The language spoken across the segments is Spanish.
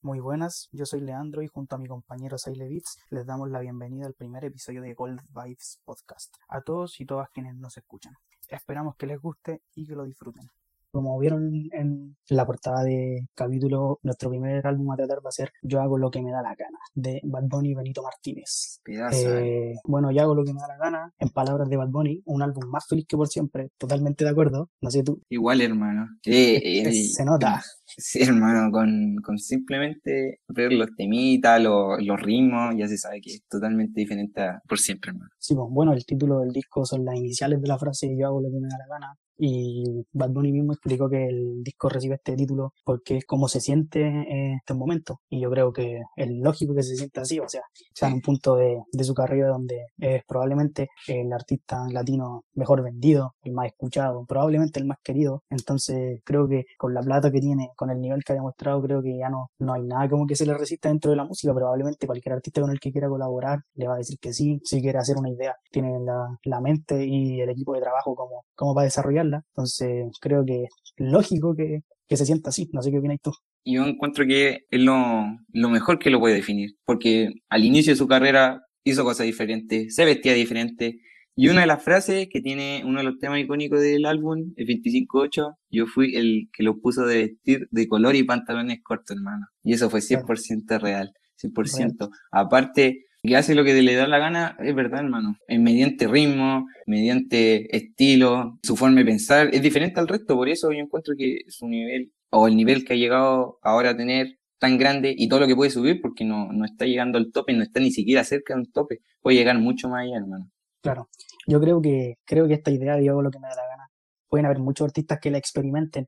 Muy buenas, yo soy Leandro y junto a mi compañero Saile Beats les damos la bienvenida al primer episodio de Gold Vibes Podcast. A todos y todas quienes nos escuchan. Esperamos que les guste y que lo disfruten. Como vieron en la portada de capítulo, nuestro primer álbum a tratar va a ser Yo hago lo que me da la gana, de Bad Bunny y Benito Martínez. Eh, bueno, yo hago lo que me da la gana, en palabras de Bad Bunny, un álbum más feliz que por siempre, totalmente de acuerdo, no sé tú. Igual, hermano. se nota. Sí, hermano, con, con simplemente ver los temitas, los, los, ritmos, ya se sabe que es totalmente diferente a por siempre, hermano. Sí, pues, bueno, el título del disco son las iniciales de la frase Yo hago lo que me da la gana, y Bad Bunny mismo explicó que el disco recibe este título porque es como se siente en este momento y yo creo que es lógico que se sienta así, o sea, está en un punto de, de, su carrera donde es probablemente el artista latino mejor vendido, el más escuchado, probablemente el más querido, entonces creo que con la plata que tiene, con el nivel que ha demostrado, creo que ya no, no hay nada como que se le resista dentro de la música, probablemente cualquier artista con el que quiera colaborar le va a decir que sí, si quiere hacer una idea, tiene la, la mente y el equipo de trabajo como, como para desarrollarla entonces creo que es lógico que, se sienta así. No sé qué opinas tú. Yo encuentro que es lo, lo mejor que lo puede definir, porque al inicio de su carrera hizo cosas diferentes, se vestía diferente, y una de las frases que tiene uno de los temas icónicos del álbum, el 25-8, yo fui el que lo puso de vestir de color y pantalones cortos, hermano. Y eso fue 100% real, 100%. Aparte, que hace lo que le da la gana, es verdad, hermano. Es mediante ritmo, mediante estilo, su forma de pensar, es diferente al resto, por eso yo encuentro que su nivel, o el nivel que ha llegado ahora a tener tan grande y todo lo que puede subir, porque no, no está llegando al tope, no está ni siquiera cerca de un tope, puede llegar mucho más allá, hermano. Claro, yo creo que, creo que esta idea de hago lo que me da la gana, pueden haber muchos artistas que la experimenten,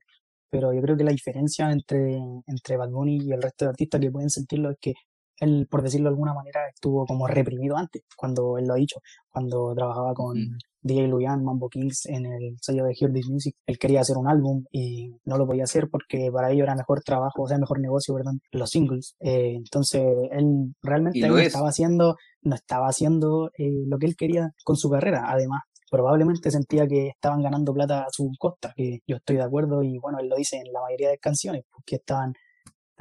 pero yo creo que la diferencia entre, entre Bad Bunny y el resto de artistas que pueden sentirlo es que él, por decirlo de alguna manera, estuvo como reprimido antes, cuando él lo ha dicho, cuando trabajaba con DJ Luyan, Mambo Kings en el sello de Hear This Music. Él quería hacer un álbum y no lo podía hacer porque para ello era mejor trabajo, o sea, mejor negocio, ¿verdad? Los singles. Eh, entonces, él realmente no estaba haciendo, no estaba haciendo eh, lo que él quería con su carrera, además probablemente sentía que estaban ganando plata a su costa, que yo estoy de acuerdo y bueno, él lo dice en la mayoría de canciones, porque estaban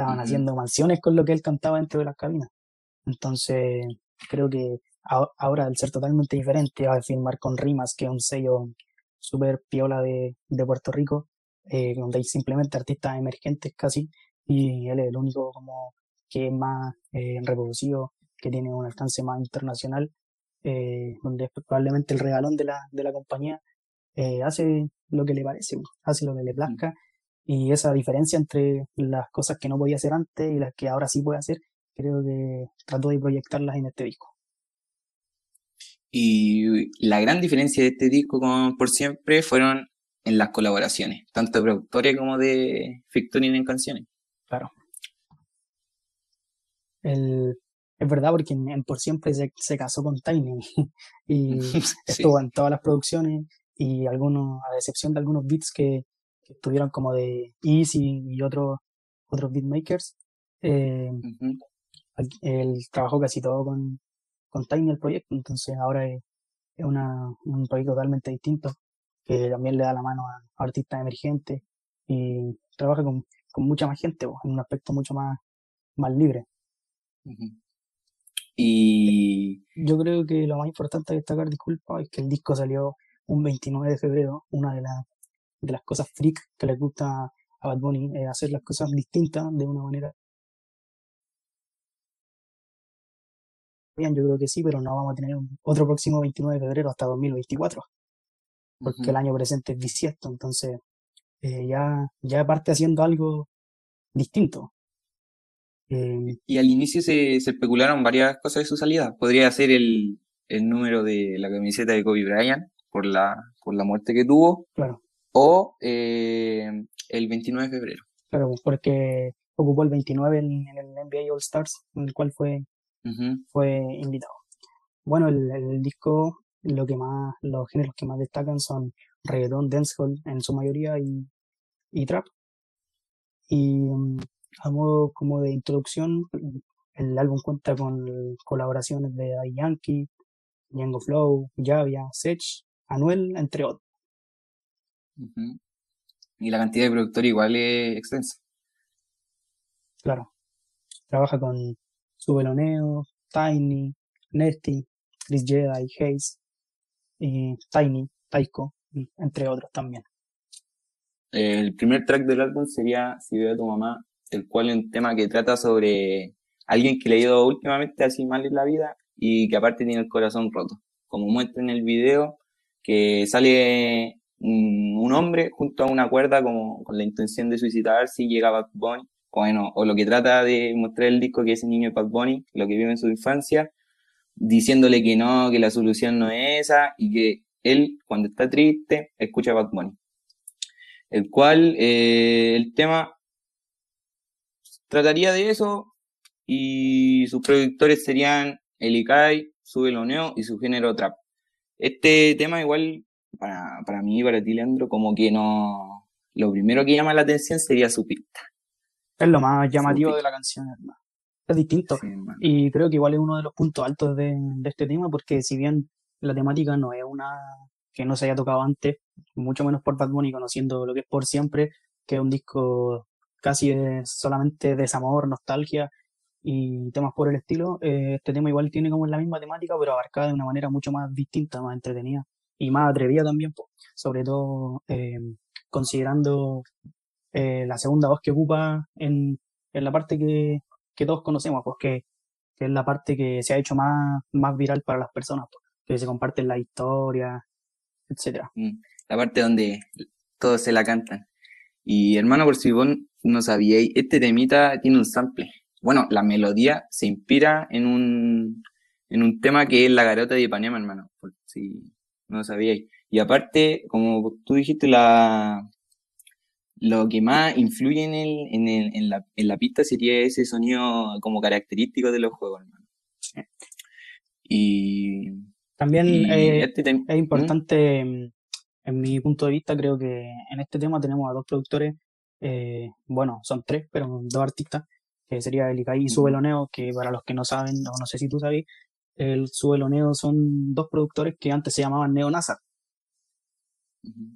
Estaban haciendo mansiones con lo que él cantaba dentro de las cabinas. Entonces, creo que ahora, al ser totalmente diferente, a firmar con Rimas, que es un sello súper piola de, de, Puerto Rico, eh, donde hay simplemente artistas emergentes casi, y él es el único como que es más eh, reproducido, que tiene un alcance más internacional, eh, donde es probablemente el regalón de la, de la compañía, hace lo que le parece, hace lo que le plazca, y esa diferencia entre las cosas que no podía hacer antes y las que ahora sí puede hacer, creo que trato de proyectarlas en este disco. Y la gran diferencia de este disco, como por siempre, fueron en las colaboraciones, tanto de productores como de featuring en canciones. Claro. El, es verdad, porque en, por siempre se, se, casó con Tiny y estuvo en todas las producciones y algunos, a excepción de algunos beats que, estuvieron como de Easy y otros otros beatmakers. Eh, Él trabajó casi todo con, con Tiny el proyecto, entonces ahora es, una, un proyecto totalmente distinto que también le da la mano a, artistas emergentes y trabaja con, con mucha más gente en un aspecto mucho más, más libre. Y yo creo que lo más importante a destacar, disculpa, es que el disco salió un 29 de febrero, una de las de las cosas freak que les gusta a Bad Bunny, eh, hacer las cosas distintas de una manera. Bien, yo creo que sí, pero no vamos a tener otro próximo 29 de febrero hasta 2024, porque el año presente es bisiesto, entonces eh, ya, ya parte haciendo algo distinto. Eh, y al inicio se, se, especularon varias cosas de su salida. Podría ser el, el número de la camiseta de Kobe Bryant por la, por la muerte que tuvo. Claro o eh, el 29 de febrero. Claro, porque ocupó el 29 en, el NBA All Stars, en el cual fue, fue invitado. Bueno, el, disco, lo que más, los géneros que más destacan son reggaeton, dancehall en su mayoría y, y trap. Y um, a modo como de introducción, el álbum cuenta con colaboraciones de Yankee, Django Flow, Javia, Sech, Anuel, entre otros. Y la cantidad de productores igual es extensa. Claro. trabaja con Subeloneo, Tiny, Nesty, Chris Jedi, Hayes, y Tiny, Taiko, entre otros también. El primer track del álbum sería Si veo a tu mamá, el cual es un tema que trata sobre alguien que le ha ido últimamente así mal en la vida y que aparte tiene el corazón roto. Como muestra en el video, que sale un, hombre junto a una cuerda como con la intención de suicidarse y llega Bad Bunny, bueno, o lo que trata de mostrar el disco que es el niño de Bad Bunny, lo que vive en su infancia, diciéndole que no, que la solución no es esa y que él cuando está triste escucha Bad Bunny. El cual eh, el tema trataría de eso y sus productores serían Elikai, Subeloneo y su género trap. Este tema igual para, para mí, para ti, Leandro, como que no... Lo primero que llama la atención sería su pista. Es lo más llamativo de la canción, hermano. Es distinto. y creo que igual es uno de los puntos altos de, este tema, porque si bien la temática no es una que no se haya tocado antes, mucho menos por Bad Bunny, conociendo lo que es por siempre, que es un disco casi solamente desamor, nostalgia y temas por el estilo. Eh, este tema igual tiene como la misma temática, pero abarcada de una manera mucho más distinta, más entretenida y más atrevida también, sobre todo eh, considerando eh, la segunda voz que ocupa en, en la parte que, que todos conocemos, pues que, es la parte que se ha hecho más, más viral para las personas, que se comparten la historia, etcétera. Mm, la parte donde todos se la cantan. Y hermano, por si vos no sabíais, este temita tiene un sample. Bueno, la melodía se inspira en un, en un tema que es La Garota de Ipanema, hermano, si no sabíais. Y aparte, como tú dijiste, la, lo que más influye en, el, en, el, en, la, en la pista sería ese sonido como característico de los juegos, hermano. Y también eh, este es ¿Mm? importante, mm, en mi punto de vista, creo que en este tema tenemos a dos productores, eh, bueno, son tres, pero dos artistas, que sería el Ikai y Subeloneo, que para los que no saben, o no sé si tú sabes, el Subeloneo son dos productores que antes se llamaban Neo NASA.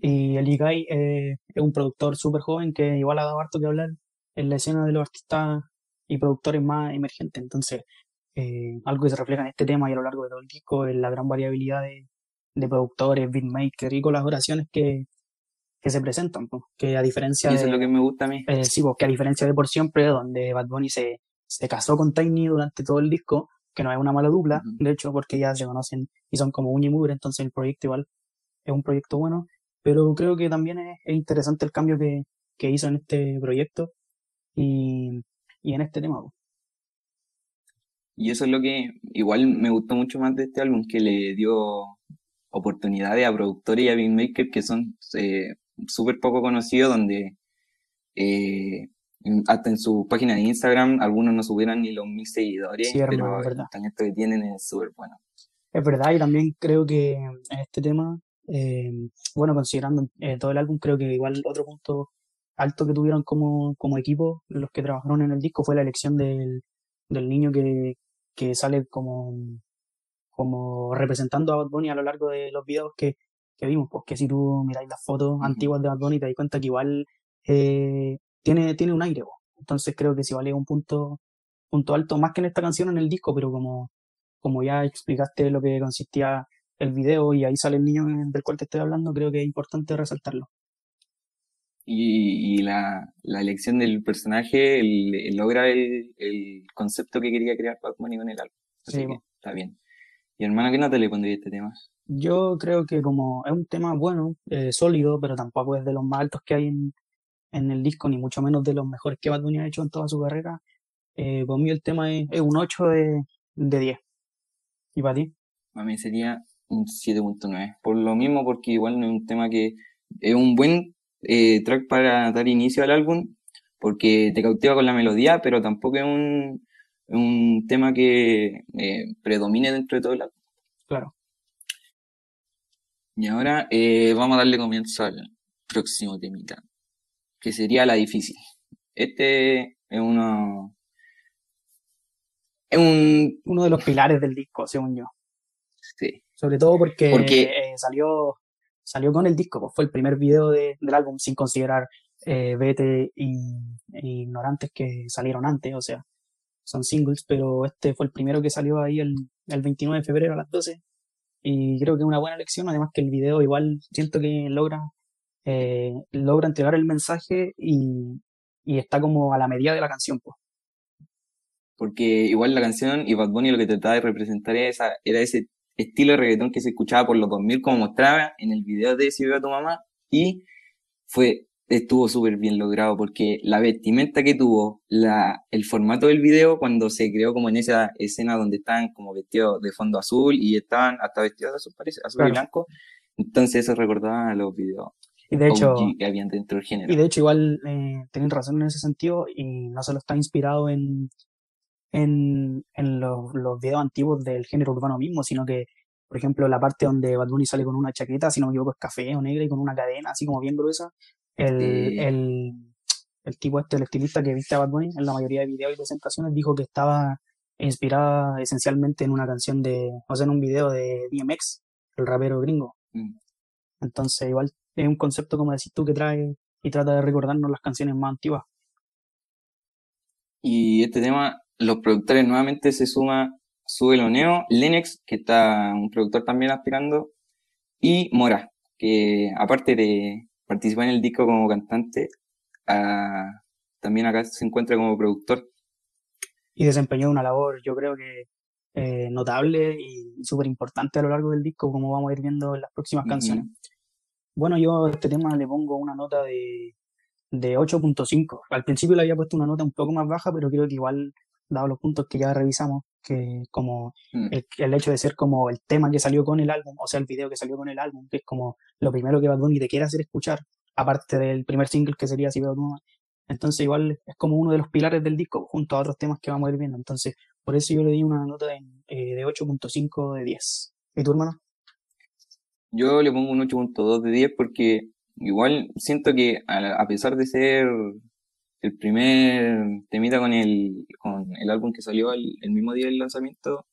Y el Ikai eh, es un productor súper joven que igual ha dado harto que hablar en la escena de los artistas y productores más emergentes. Entonces, eh, algo que se refleja en este tema y a lo largo de todo el disco es la gran variabilidad de, de productores, beatmakers y colaboraciones que, que se presentan, que a diferencia de... Eso es lo que me gusta a mí. Eh, sí, pues, que a diferencia de Por Siempre, donde Bad Bunny se, se casó con Tiny durante todo el disco, que no es una mala dupla, de hecho, porque ya se conocen y son como uña y mugre, entonces el proyecto igual es un proyecto bueno, pero creo que también es, interesante el cambio que, que, hizo en este proyecto y, y en este tema. Y eso es lo que igual me gustó mucho más de este álbum, que le dio oportunidades a productores y a beatmakers que son eh, súper poco conocidos, donde eh, hasta en su página de Instagram algunos no subieran ni los mil seguidores, pero el talento que tienen es súper bueno. Es verdad, y también creo que en este tema, eh, bueno, considerando todo el álbum, creo que igual otro punto alto que tuvieron como, como equipo los que trabajaron en el disco fue la elección del, del niño que, que sale como, como representando a Bad Bunny a lo largo de los videos que, que vimos, pues que si tú miráis las fotos antiguas de Bad Bunny te das cuenta que igual eh, tiene, tiene un aire, entonces creo que si vale un punto, punto alto, más que en esta canción en el disco, pero como, como ya explicaste lo que consistía el video y ahí sale el niño del cual te estoy hablando, creo que es importante resaltarlo y, la, la, elección del personaje logra el, el, concepto que quería crear Bad Bunny con el álbum. Así que está bien. ¿Y hermano qué nota le pondría este tema? Yo creo que como es un tema bueno, eh, sólido, pero tampoco es de los más altos que hay en, en, el disco, ni mucho menos de los mejores que Bad Bunny ha hecho en toda su carrera, eh, para mí el tema es, es un 8 de, de 10. ¿Y para ti? Para mí sería un 7.9. Por lo mismo, porque igual no es un tema que es un buen eh, track para dar inicio al álbum, porque te cautiva con la melodía, pero tampoco es un, un tema que eh, predomine dentro de todo el álbum. Claro. Y ahora vamos a darle comienzo al próximo temita, que sería la difícil. Este es uno. Es un... uno de los pilares del disco, según yo. Sí. Sobre todo porque, porque salió salió con el disco, pues fue el primer video del álbum sin considerar eh, Vete y, Ignorantes que salieron antes, o sea, son singles, pero este fue el primero que salió ahí el, el 29 de febrero a las 12 y creo que es una buena elección, además que el video igual siento que logra, eh, logra entregar el mensaje y, y está como a la medida de la canción. Pues. Porque igual la canción y Bad Bunny lo que trataba de representar era, esa, era ese estilo de reggaetón que se escuchaba por los 2000 como mostraba en el video de Si veo a tu mamá y fue estuvo súper bien logrado porque la vestimenta que tuvo, la, el formato del video cuando se creó como en esa escena donde estaban como vestidos de fondo azul y estaban hasta vestidos de azul, parece, azul y blanco, entonces eso recordaba a los videos y de hecho, que habían dentro del género. Y de hecho igual eh, razón en ese sentido y no solo está inspirado en, en, en los, los videos antiguos del género urbano mismo, sino que por ejemplo, la parte donde Bad Bunny sale con una chaqueta, si no me equivoco, es café o negra y con una cadena así como bien gruesa, el, el, el, tipo este, el estilista que viste a Bad Bunny en la mayoría de videos y presentaciones dijo que estaba inspirada esencialmente en una canción de, o sea, en un video de DMX, el rapero gringo. Mm. Entonces, igual es un concepto, como decís tú, que trae y trata de recordarnos las canciones más antiguas. Y este tema, los productores nuevamente se suma Sube Neo, Lennox, que está un productor también aspirando, y Mora, que aparte de, participa en el disco como cantante, ah, también acá se encuentra como productor. Y desempeñó una labor, yo creo que eh, notable y súper importante a lo largo del disco, como vamos a ir viendo en las próximas canciones. Bueno, yo a este tema le pongo una nota de, de 8.5. Al principio le había puesto una nota un poco más baja, pero creo que igual, dado los puntos que ya revisamos, que como mm. el, hecho de ser como el tema que salió con el álbum, o sea, el video que salió con el álbum, que es como lo primero que Bad Bunny te quiere hacer escuchar, aparte del primer single que sería Si veo Entonces igual es como uno de los pilares del disco, junto a otros temas que vamos a ir viendo. Entonces, por eso yo le di una nota de, eh, de 8.5 de 10. ¿Y tu hermano? Yo le pongo un 8.2 de 10 porque igual siento que a pesar de ser el primer temita con el, con el álbum que salió el, mismo día del lanzamiento,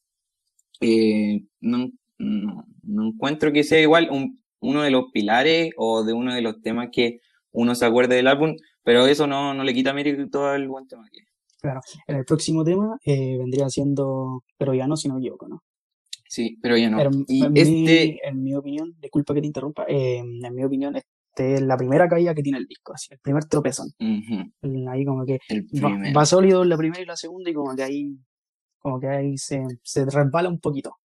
eh, no, no, encuentro que sea igual un, uno de los pilares o de uno de los temas que uno se acuerde del álbum, pero eso no, no le quita mérito al buen tema que Claro, en el próximo tema eh, vendría siendo Pero ya no, si no equivoco, ¿no? Sí, pero ya no. y en, este... mi, en mi opinión, disculpa que te interrumpa, eh, en mi opinión, este es la primera caída que tiene el disco, así, el primer tropezón. Ahí como que va, sólido la primera y la segunda y como que ahí, como que ahí se, se resbala un poquito.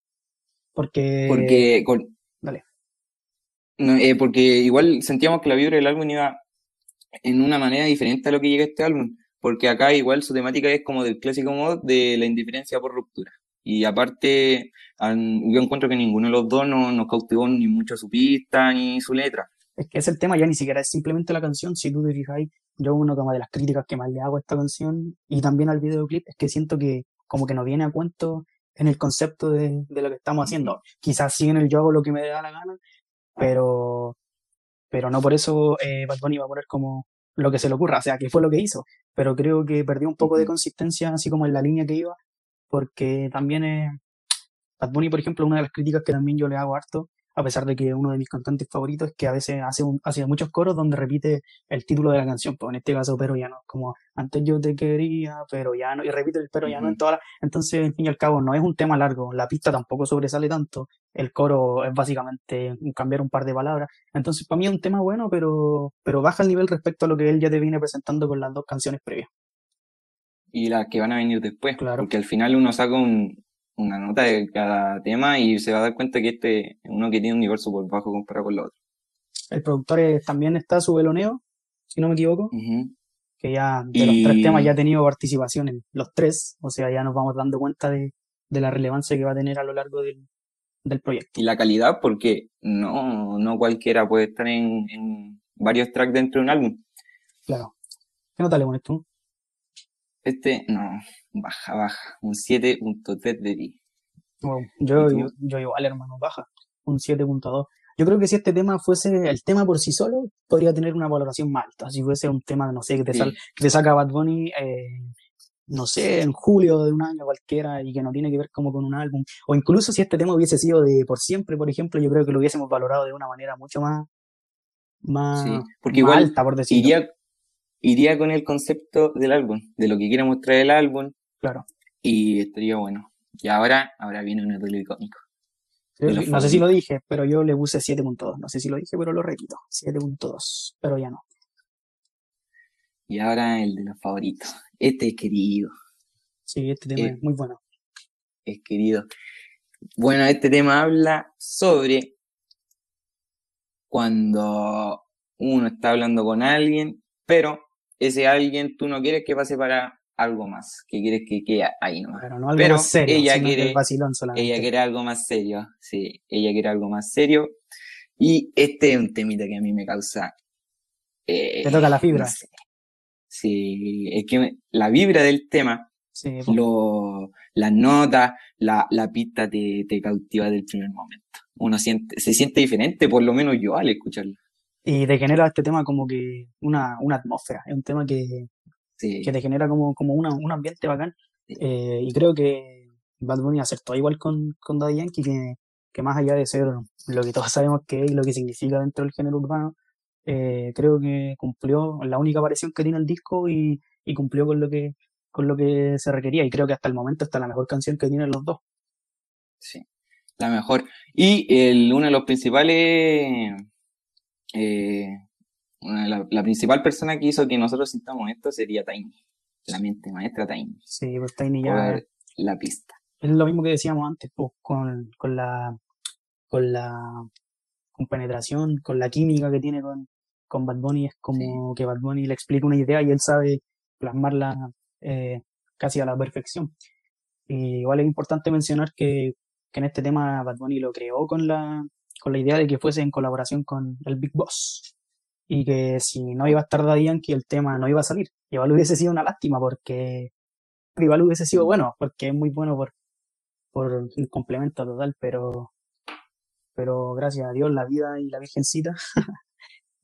Porque... Porque... Dale. Eh, porque igual sentíamos que la vibra del álbum iba en una manera diferente a lo que llega este álbum. Porque acá igual su temática es como del clásico modo de la indiferencia por ruptura. Y aparte, yo encuentro que ninguno de los dos nos, nos cautivó ni mucho su pista ni su letra. Es que es el tema, ya ni siquiera es simplemente la canción, si tú te fijáis, yo uno como de las críticas que más le hago a esta canción y también al videoclip es que siento que como que no viene a cuento en el concepto de, lo que estamos haciendo. Quizás sí en el yo hago lo que me da la gana, pero, pero no por eso eh, Bad Bunny va a poner como lo que se le ocurra, o sea, que fue lo que hizo, pero creo que perdió un poco de consistencia así como en la línea que iba, porque también es... Bad Bunny, por ejemplo, una de las críticas que también yo le hago harto a pesar de que uno de mis cantantes favoritos es que a veces hace, hace muchos coros donde repite el título de la canción, pues en este caso, pero ya no, como antes yo te quería, pero ya no, y repite el pero ya no en todas las, entonces, en fin y al cabo, no es un tema largo, la pista tampoco sobresale tanto, el coro es básicamente cambiar un par de palabras, entonces para mí es un tema bueno, pero, pero baja el nivel respecto a lo que él ya te viene presentando con las dos canciones previas. Y las que van a venir después, claro. porque al final uno saca un, una nota de cada tema y se va a dar cuenta que este es uno que tiene un nivel súper bajo comparado con los otros. El productor también está su veloneo, si no me equivoco, que ya de los tres temas ya ha tenido participación en los tres, o sea, ya nos vamos dando cuenta de, la relevancia que va a tener a lo largo del, proyecto. Y la calidad, porque no, no cualquiera puede estar en, en varios tracks dentro de un álbum. Claro. ¿Qué nota le pones tú? Este, no, baja, baja, un 7.3 de 10. yo, yo, igual, hermano, baja, un 7.2. Yo creo que si este tema fuese el tema por sí solo, podría tener una valoración más alta. Si fuese un tema, no sé, que te, que te saca Bad Bunny, eh, no sé, en julio de un año cualquiera y que no tiene que ver como con un álbum. O incluso si este tema hubiese sido de por siempre, por ejemplo, yo creo que lo hubiésemos valorado de una manera mucho más, más, porque igual alta, por decirlo. Iría, iría con el concepto del álbum, de lo que quiere mostrar el álbum. Claro. Y estaría bueno. Y ahora, ahora viene un arreglo icónico. No sé si lo dije, pero yo le puse 7.2. No sé si lo dije, pero lo repito. 7.2. Pero ya no. Y ahora el de los favoritos. Este es querido, Sí, este tema Eh, es muy bueno. es querido. Bueno, este tema habla sobre cuando uno está hablando con alguien, pero ese alguien tú no quieres que pase para algo más, que quieres que quede ahí nomás. Pero no algo Pero más serio, ella quiere- el vacilón solamente. Ella quiere algo más serio, sí, ella quiere algo más serio. Y este es un temita que a mí me causa... eh, Te toca la fibra. no sé. Sí, es que me- la vibra del tema, Sí, lo, las notas, la, la pista te, te cautiva del primer momento. Uno siente, se siente diferente, por lo menos yo al escucharlo. Y te genera este tema como que una, una atmósfera. Es un tema que, Sí, que te genera como, como una, un ambiente bacán. Eh, y creo que Bad Bunny acertó igual con, con Daddy Yankee, que, que más allá de ser lo que todos sabemos que es y lo que significa dentro del género urbano, eh, creo que cumplió la única aparición que tiene el disco y, y cumplió con lo que con lo que se requería. Y creo que hasta el momento está la mejor canción que tienen los dos. sí, la mejor. Y el, uno de los principales, eh, la, la principal persona que hizo que nosotros sintamos esto sería Tiny, la mente maestra Tiny, Sí, pues Tiny ya la pista. es lo mismo que decíamos antes, pues, con, con la con la con penetración, con la química que tiene con, con Bad Bunny, es como que Bad Bunny le explica una idea y él sabe plasmarla eh, casi a la perfección. Y igual es importante mencionar que, que en este tema Bad Bunny lo creó con la, con la idea de que fuese en colaboración con el Big Boss. Y que si no iba a estar Daddy Yankee, el tema no iba a salir. Y hubiese sido una lástima porque igual hubiese sido bueno, porque es muy bueno por, por el complemento total, pero, pero gracias a Dios, la vida y la virgencita,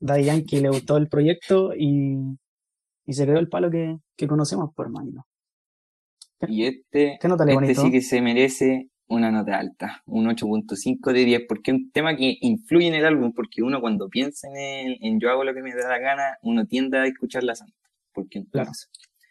Daddy Yankee le gustó el proyecto y, y se quedó el palo que, que conocemos, por hermanito. Y este, ¿Qué nota le este bonito? sí que se merece una nota alta, un 8.5 de 10, porque es un tema que influye en el álbum, porque uno cuando piensa en, el- en yo hago lo que me da la gana, uno tiende a escuchar la santa, porque Claro.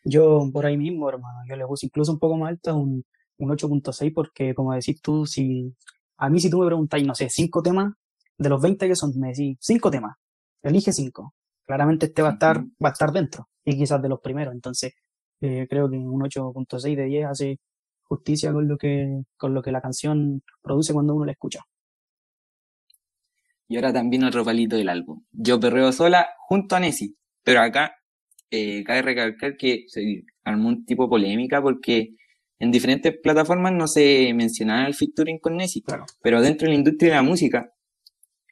Yo por ahí mismo, hermano, yo le puse incluso un poco más alta, un, un 8.6, porque como decís tú, si a mí si tú me preguntáis, no sé, cinco temas, de los 20 que son, me decís, cinco temas, elige cinco. Claramente este va a estar, va a estar dentro, y quizás de los primeros, entonces eh, creo que un 8.6 de 10 hace justicia con lo que, con lo que la canción produce cuando uno la escucha. Y ahora también otro palito del álbum. Yo perreo sola junto a Nessie, pero acá eh, cabe recalcar que se armó un tipo de polémica porque en diferentes plataformas no se mencionaba el featuring con Nessie. Claro. Pero dentro de la industria de la música,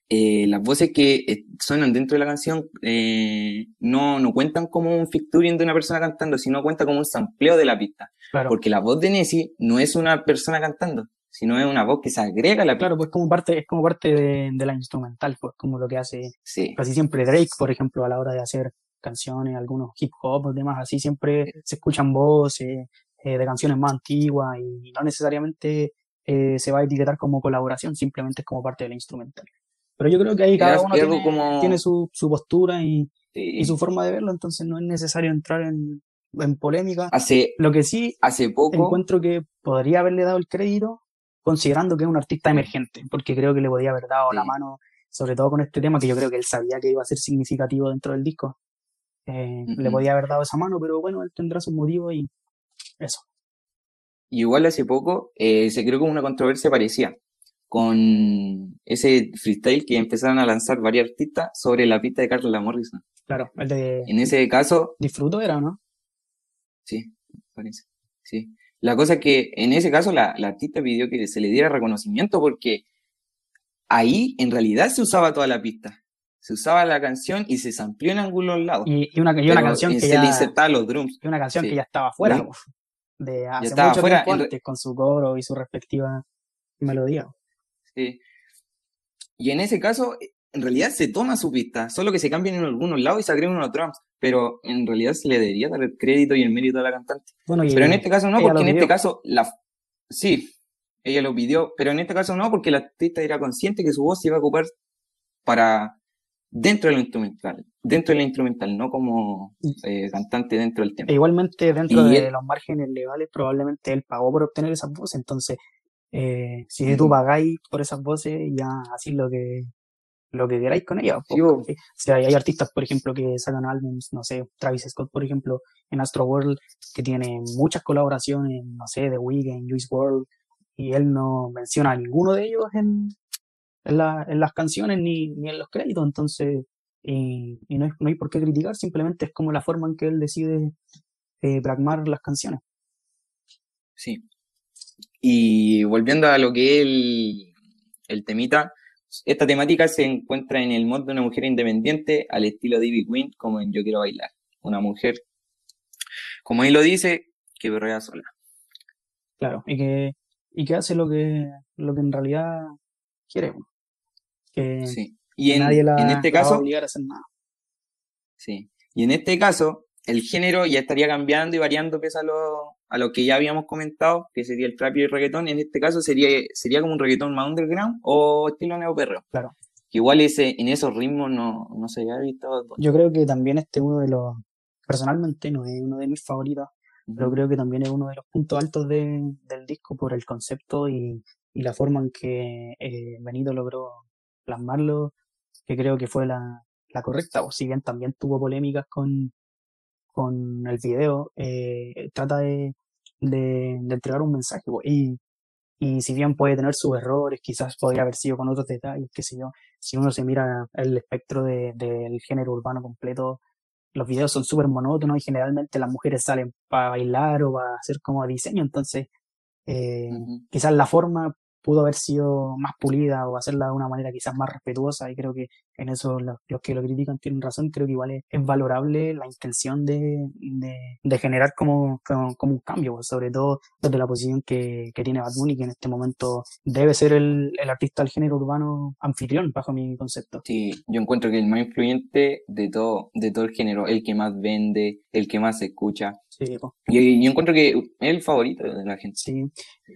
eh, las voces que eh, suenan dentro de la canción eh, no, no cuentan como un featuring de una persona cantando, sino cuenta como un sampleo de la pista. Claro, Porque la voz de Nessie no es una persona cantando, sino es una voz que se agrega a la pista. claro, pues como parte, es como parte de, de la instrumental, pues como lo que hace Sí, casi siempre Drake, por ejemplo, a la hora de hacer canciones, algunos hip hop o demás así, siempre se escuchan voces eh, de canciones más antiguas y no necesariamente eh, se va a etiquetar como colaboración, simplemente es como parte de la instrumental. Pero yo creo que ahí cada uno tiene, como- tiene su, su postura y, sí. y su forma de verlo, entonces no es necesario entrar en, en polémica. Hace, Lo que sí hace poco, encuentro que podría haberle dado el crédito considerando que es un artista emergente, porque creo que le podía haber dado la mano, sobre todo con este tema que yo creo que él sabía que iba a ser significativo dentro del disco. Eh, Le podía haber dado esa mano, pero bueno, él tendrá sus motivos y eso. igual hace poco, eh, se creó como una controversia parecida con ese freestyle que empezaron a lanzar varios artistas sobre la pista de Carla Morrison. Claro, el de En ese caso, Disfruto era, ¿no? sí, parece, sí. La cosa es que en ese caso la, la artista pidió que se le diera reconocimiento porque ahí en realidad se usaba toda la pista. Se usaba la canción y se amplió en algunos lados. Y, y una, y una canción eh, que se ya, le insertaban los drums. y una canción sí. que ya estaba fuera, Ya- de hace estaba mucho fuera, tiempo en antes, con su coro y su respectiva melodía. Sí. Y en ese caso, en realidad se toma su pista, solo que se cambian en algunos lados y se agregan unos drums, pero en realidad se le debería dar el crédito y el mérito a la cantante. Bueno, y Pero en este caso no, porque lo en este caso, la... sí, ella lo pidió, pero en este caso no, porque la artista era consciente que su voz se iba a ocupar para, dentro de lo instrumental, dentro de la instrumental, no como eh, cantante dentro del tema. E igualmente dentro de los márgenes legales probablemente él pagó por obtener esas voces, entonces eh, si tú pagáis por esas voces ya así lo que lo que queráis con ellas. si hay, artistas, por ejemplo, que sacan álbumes, no sé, Travis Scott, por ejemplo, en Astro World, que tiene muchas colaboraciones, no sé, The Weeknd, Juice World, y él no menciona a ninguno de ellos en, en, las canciones ni, ni, en los créditos, entonces, y, no, hay, no, hay, por qué criticar, simplemente es como la forma en que él decide eh, pragmar las canciones. Sí. Y volviendo a lo que es el, el temita, esta temática se encuentra en el mod de una mujer independiente al estilo Divi Queen, como en Yo Quiero Bailar. Una mujer, como él lo dice, que berrea sola. Claro, y que, y que hace lo que, lo que en realidad quiere. Que, sí. Y en, nadie la, en este caso, va a obligar a hacer nada. Sí. Y en este caso, el género ya estaría cambiando y variando pese a lo, a lo que ya habíamos comentado, que sería el trap y el reggaetón. En este caso sería, sería como un reggaetón más underground o estilo neoperreo. Claro. Que igual ese, en esos ritmos no, no se había visto. Yo creo que también este uno de los, personalmente no es uno de mis favoritos, pero creo que también es uno de los puntos altos de, del disco por el concepto y, y la forma en que eh, Benito logró plasmarlo, que creo que fue la, la correcta, o si bien también tuvo polémicas con, con el video, eh, trata de, de, entregar un mensaje. Y, y si bien puede tener sus errores, quizás podría haber sido con otros detalles, qué sé yo, si uno se mira el espectro de, del género urbano completo, los videos son súper monótonos y generalmente las mujeres salen para bailar o para hacer como diseño, entonces eh, quizás la forma pudo haber sido más pulida o hacerla de una manera quizás más respetuosa y creo que en eso los, que lo critican tienen razón, creo que igual es, valorable la intención de, de, generar como, como, un cambio, pues, sobre todo desde la posición que, que tiene Bad Bunny, que en este momento debe ser el, el, artista del género urbano anfitrión, bajo mi concepto. Sí, yo encuentro que el más influyente de todo, de todo el género, el que más vende, el que más escucha, Sí, y yo encuentro que es el favorito de la gente. Sí.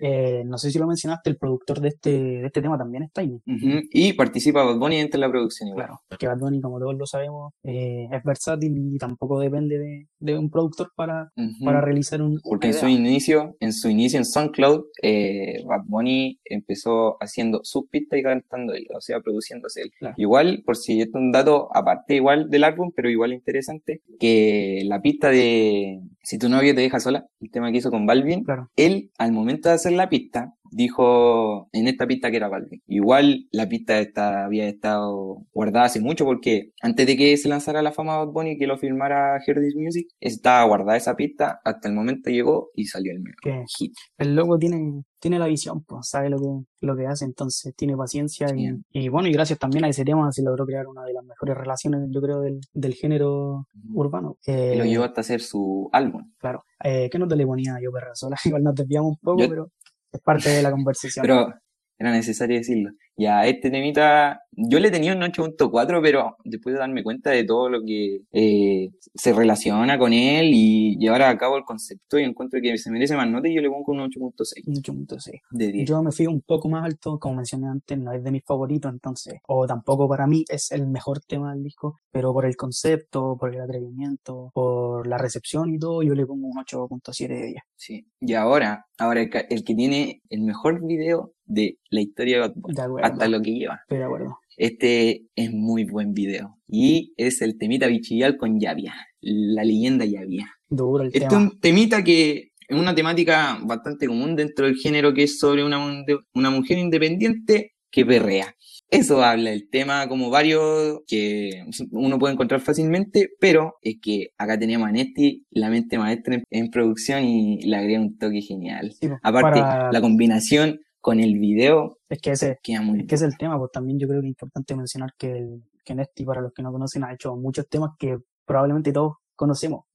Eh, no sé si lo mencionaste, el productor de este, de este tema también está ahí. Y participa Bad Bunny dentro de la producción. Claro, porque Bad Bunny, como todos lo sabemos, eh, es versátil y tampoco depende de, de un productor para, para realizar un. Porque en su inicio, en su inicio en SoundCloud, eh, Bad Bunny empezó haciendo sus pistas y cantando él, o sea, produciéndose él. Igual, por si esto es un dato aparte igual del álbum, pero igual interesante, que la pista de si tu novio te deja sola, el tema que hizo con Balvin, él al momento de hacer la pista, dijo en esta pista que era Balvin. Igual la pista esta había estado guardada hace mucho porque antes de que se lanzara la fama Bad Bunny y que lo filmara Hear Music, estaba guardada esa pista, hasta el momento llegó y salió el mejor hit. El loco tiene, tiene la visión, pues, sabe lo que, lo que hace, entonces tiene paciencia y, bueno, y gracias también a ese tema se logró crear una de las mejores relaciones, yo creo, del, del género urbano. Eh, lo llevó hasta hacer su álbum. Claro. Eh, ¿Qué nota le ponía yo, perra sola? Igual nos desviamos un poco, pero es parte de la conversación. Pero era necesario decirlo. Ya, este temita, yo le tenía un 8.4, pero después de darme cuenta de todo lo que eh, se relaciona con él y llevar a cabo el concepto, y encuentro que se merece más nota y yo le pongo un 8.6. 8.6. De 10. Yo me fui un poco más alto, como mencioné antes, no es de mis favoritos, entonces, o tampoco para mí es el mejor tema del disco, pero por el concepto, por el atrevimiento, por la recepción y todo, yo le pongo un 8.7 de 10. Sí, y ahora, ahora el que tiene el mejor video de la historia de God hasta lo que lleva. Estoy de acuerdo. Este es muy buen video. Y es el temita bichillal con Yavia, la leyenda Yavia. Duro el este es un temita que es una temática bastante común dentro del género que es sobre una, una mujer independiente que perrea. Eso habla el tema como varios que uno puede encontrar fácilmente, pero es que acá teníamos a Nesti, la mente maestra en, producción y le agrega un toque genial. Aparte, la combinación con el video. Es que ese es, que es el tema, pues también yo creo que es importante mencionar que, el, que Nesti, para los que no conocen, ha hecho muchos temas que probablemente todos conocemos,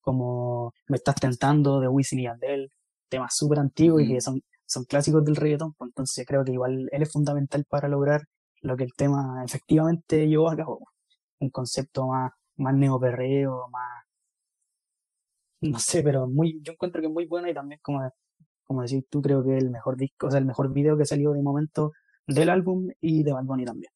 como Me estás tentando de Wisin y Yandel, temas súper antiguos y que son, son clásicos del reggaetón, pues entonces creo que igual él es fundamental para lograr lo que el tema efectivamente llevó a cabo, un concepto más, más neoperreo, más no sé, pero muy, yo encuentro que es muy bueno y también como como decís tú, creo que el mejor disco, o sea, el mejor video que salió de momento del álbum y de Bad Bunny también.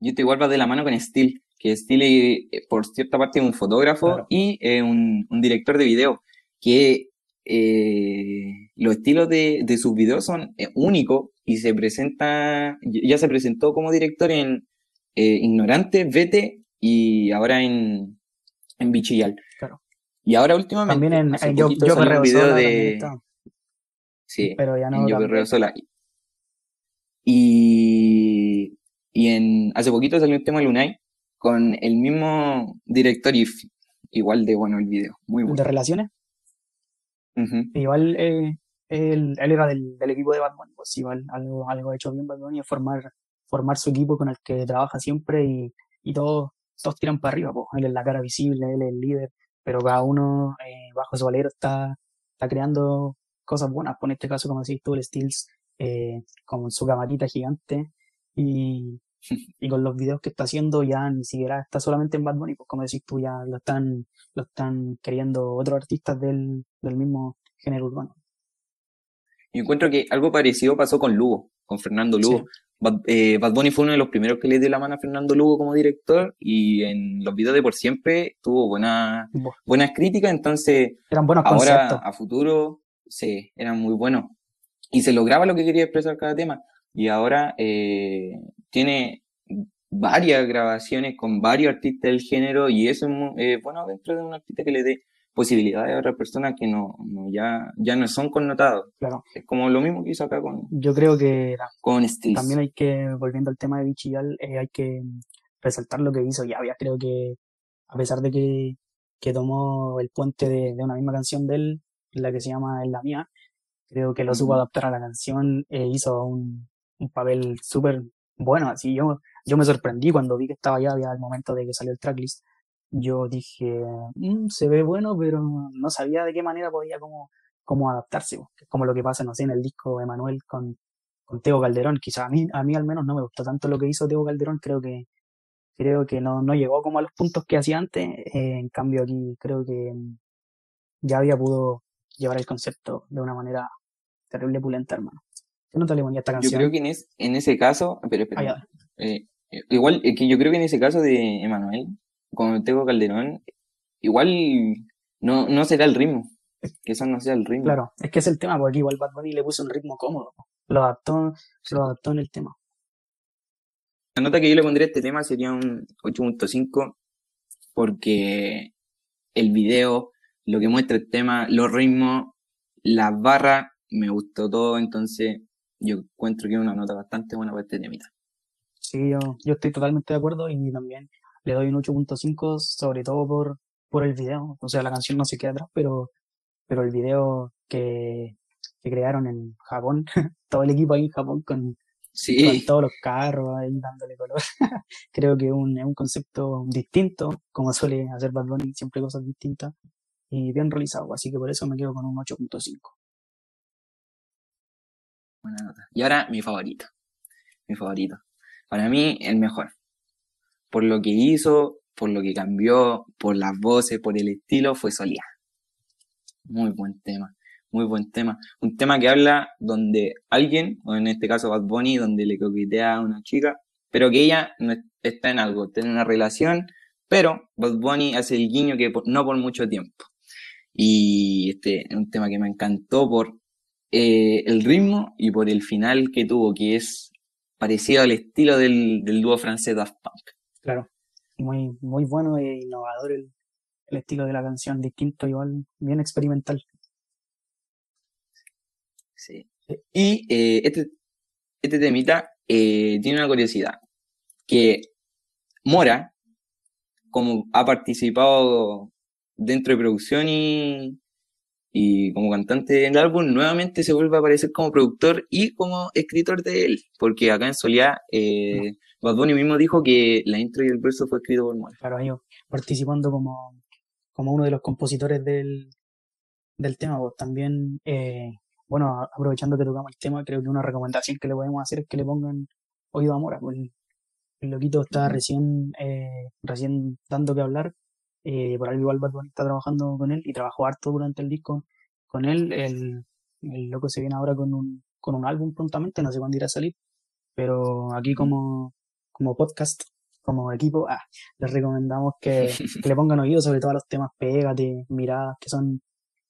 y esto igual va de la mano con Steel, que Steel eh, por cierta parte es un fotógrafo y un, director de video, que eh, los estilos de, sus videos son eh, únicos y se presenta, ya se presentó como director en Ignorante, Vete y ahora en, en Bichillal. Claro. Y ahora últimamente. También en, yo, yo un video de. Sí, pero ya no. En yo perreo sola. Y, y en, hace poquito salió un tema Lunay con el mismo director y igual de bueno el video. Muy bueno. ¿De relaciones? Igual eh, él, él, era del, del, equipo de Batman, pues igual algo, algo hecho bien Batman y es formar, formar su equipo con el que trabaja siempre y, y todos, todos tiran para arriba, pues. él es la cara visible, él es el líder, pero cada uno eh, bajo su valero está, está creando cosas buenas, por pues, este caso como decís tú, el Steels eh, con su camarita gigante y, y, con los videos que está haciendo ya ni siquiera está solamente en Bad Bunny, pues como decís tú, ya lo están, lo están queriendo otros artistas del, del mismo género urbano. Yo encuentro que algo parecido pasó con Lugo, con Fernando Lugo. Eh, Bad, Bunny fue uno de los primeros que le dio la mano a Fernando Lugo como director y en los videos de Por Siempre tuvo buenas buenas críticas, entonces eran buenos ahora a futuro sí, eran muy buenos y se lograba lo que quería expresar cada tema. Y ahora eh, tiene varias grabaciones con varios artistas del género y eso es bueno dentro de un artista que le dé posibilidades a otras personas que no, ya, ya no son connotados. Claro. Es como lo mismo que hizo acá con Yo creo que con también hay que, volviendo al tema de Bichillal, eh, hay que resaltar lo que hizo ya Creo que a pesar de que, que tomó el puente de, de, una misma canción de él, la que se llama En la mía, creo que lo supo adaptar a la canción, e hizo un, un papel súper bueno, así yo, yo me sorprendí cuando vi que estaba ya, había el momento de que salió el tracklist, yo dije, mm, se ve bueno, pero no sabía de qué manera podía como, como adaptarse, es como lo que pasa, no sé, en el disco Emanuel con, con Teo Calderón, quizá a mí, a mí al menos no me gustó tanto lo que hizo Teo Calderón, creo que, creo que no, no llegó como a los puntos que hacía antes, eh, en cambio aquí creo que ya había pudo llevar el concepto de una manera terrible pulenta, hermano. ¿Qué nota le ponía esta canción? Yo creo que en, en ese caso, pero, ah, eh, igual, que yo creo que en ese caso de Emanuel, con Tego Calderón, igual no, no será el ritmo. Que eso no sea el ritmo. Claro, es que es el tema, porque igual Bad Bunny le puso un ritmo cómodo. Lo adaptó, lo adaptó en el tema. La nota que yo le pondría a este tema sería un 8.5 porque el video, lo que muestra el tema, los ritmos, las barras, me gustó todo, entonces yo encuentro que es una nota bastante buena para este temita. Sí, yo, yo estoy totalmente de acuerdo y también le doy un 8.5, sobre todo por, por el video. O sea, la canción no se queda atrás, pero, pero el video que, que crearon en Japón, todo el equipo ahí en Japón con, con todos los carros ahí dándole color. Creo que un, es un concepto distinto, como suele hacer Bad Bunny, siempre cosas distintas y bien realizado. Así que por eso me quedo con un 8.5. Buena nota. Y ahora mi favorito. Mi favorito. Para mí, el mejor por lo que hizo, por lo que cambió, por las voces, por el estilo, fue Solía. Muy buen tema, muy buen tema. Un tema que habla donde alguien, o en este caso Bad Bunny, donde le coquetea a una chica, pero que ella no está en algo, tiene una relación, pero Bad Bunny hace el guiño que no por mucho tiempo. Y este es un tema que me encantó por eh, el ritmo y por el final que tuvo, que es parecido al estilo del, del dúo francés Daft Punk. Claro, muy, muy bueno e innovador el, estilo de la canción, distinto, igual, bien experimental. Sí. Y eh, este, este temita eh, tiene una curiosidad, que Mora, como ha participado dentro de producción y, y como cantante del álbum, nuevamente se vuelve a aparecer como productor y como escritor de él, porque acá en Solia eh, Bad Bunny mismo dijo que la intro y el verso fue escrito por Mora. Claro, yo participando como, como uno de los compositores del, del tema, pues también, eh, bueno, aprovechando que tocamos el tema, creo que una recomendación que le podemos hacer es que le pongan oído a Mora, pues el, loquito está recién, eh, recién dando que hablar, eh, por algo igual Bad Bunny está trabajando con él y trabajó harto durante el disco con él, el, el loco se viene ahora con un, con un álbum prontamente, no sé cuándo irá a salir, pero aquí como como podcast, como equipo, ah, les recomendamos que, le pongan oído sobre todo a los temas pégate, miradas, que son,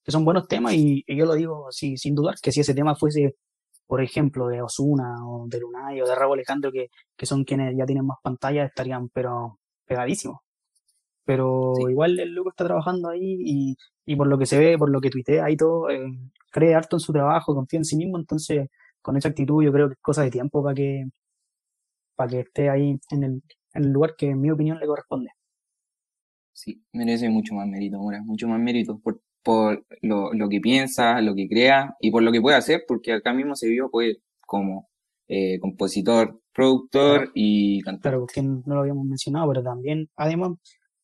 que son buenos temas. Y, yo lo digo sí, sin dudar, que si ese tema fuese, por ejemplo, de Osuna o de Lunay o de Rabo Alejandro, que, que son quienes ya tienen más pantalla, estarían pero pegadísimos. Pero igual el loco está trabajando ahí y, y, por lo que se ve, por lo que tuitea y todo, eh, cree harto en su trabajo, confía en sí mismo, entonces con esa actitud yo creo que es cosa de tiempo para que, para que esté ahí en el, en el lugar que en mi opinión le corresponde. Sí, merece mucho más mérito, Mora, mucho más mérito por, por lo, lo, que piensa, lo que crea y por lo que puede hacer, porque acá mismo se vio pues como eh, compositor, productor y cantante. Claro, porque no lo habíamos mencionado, pero también, además,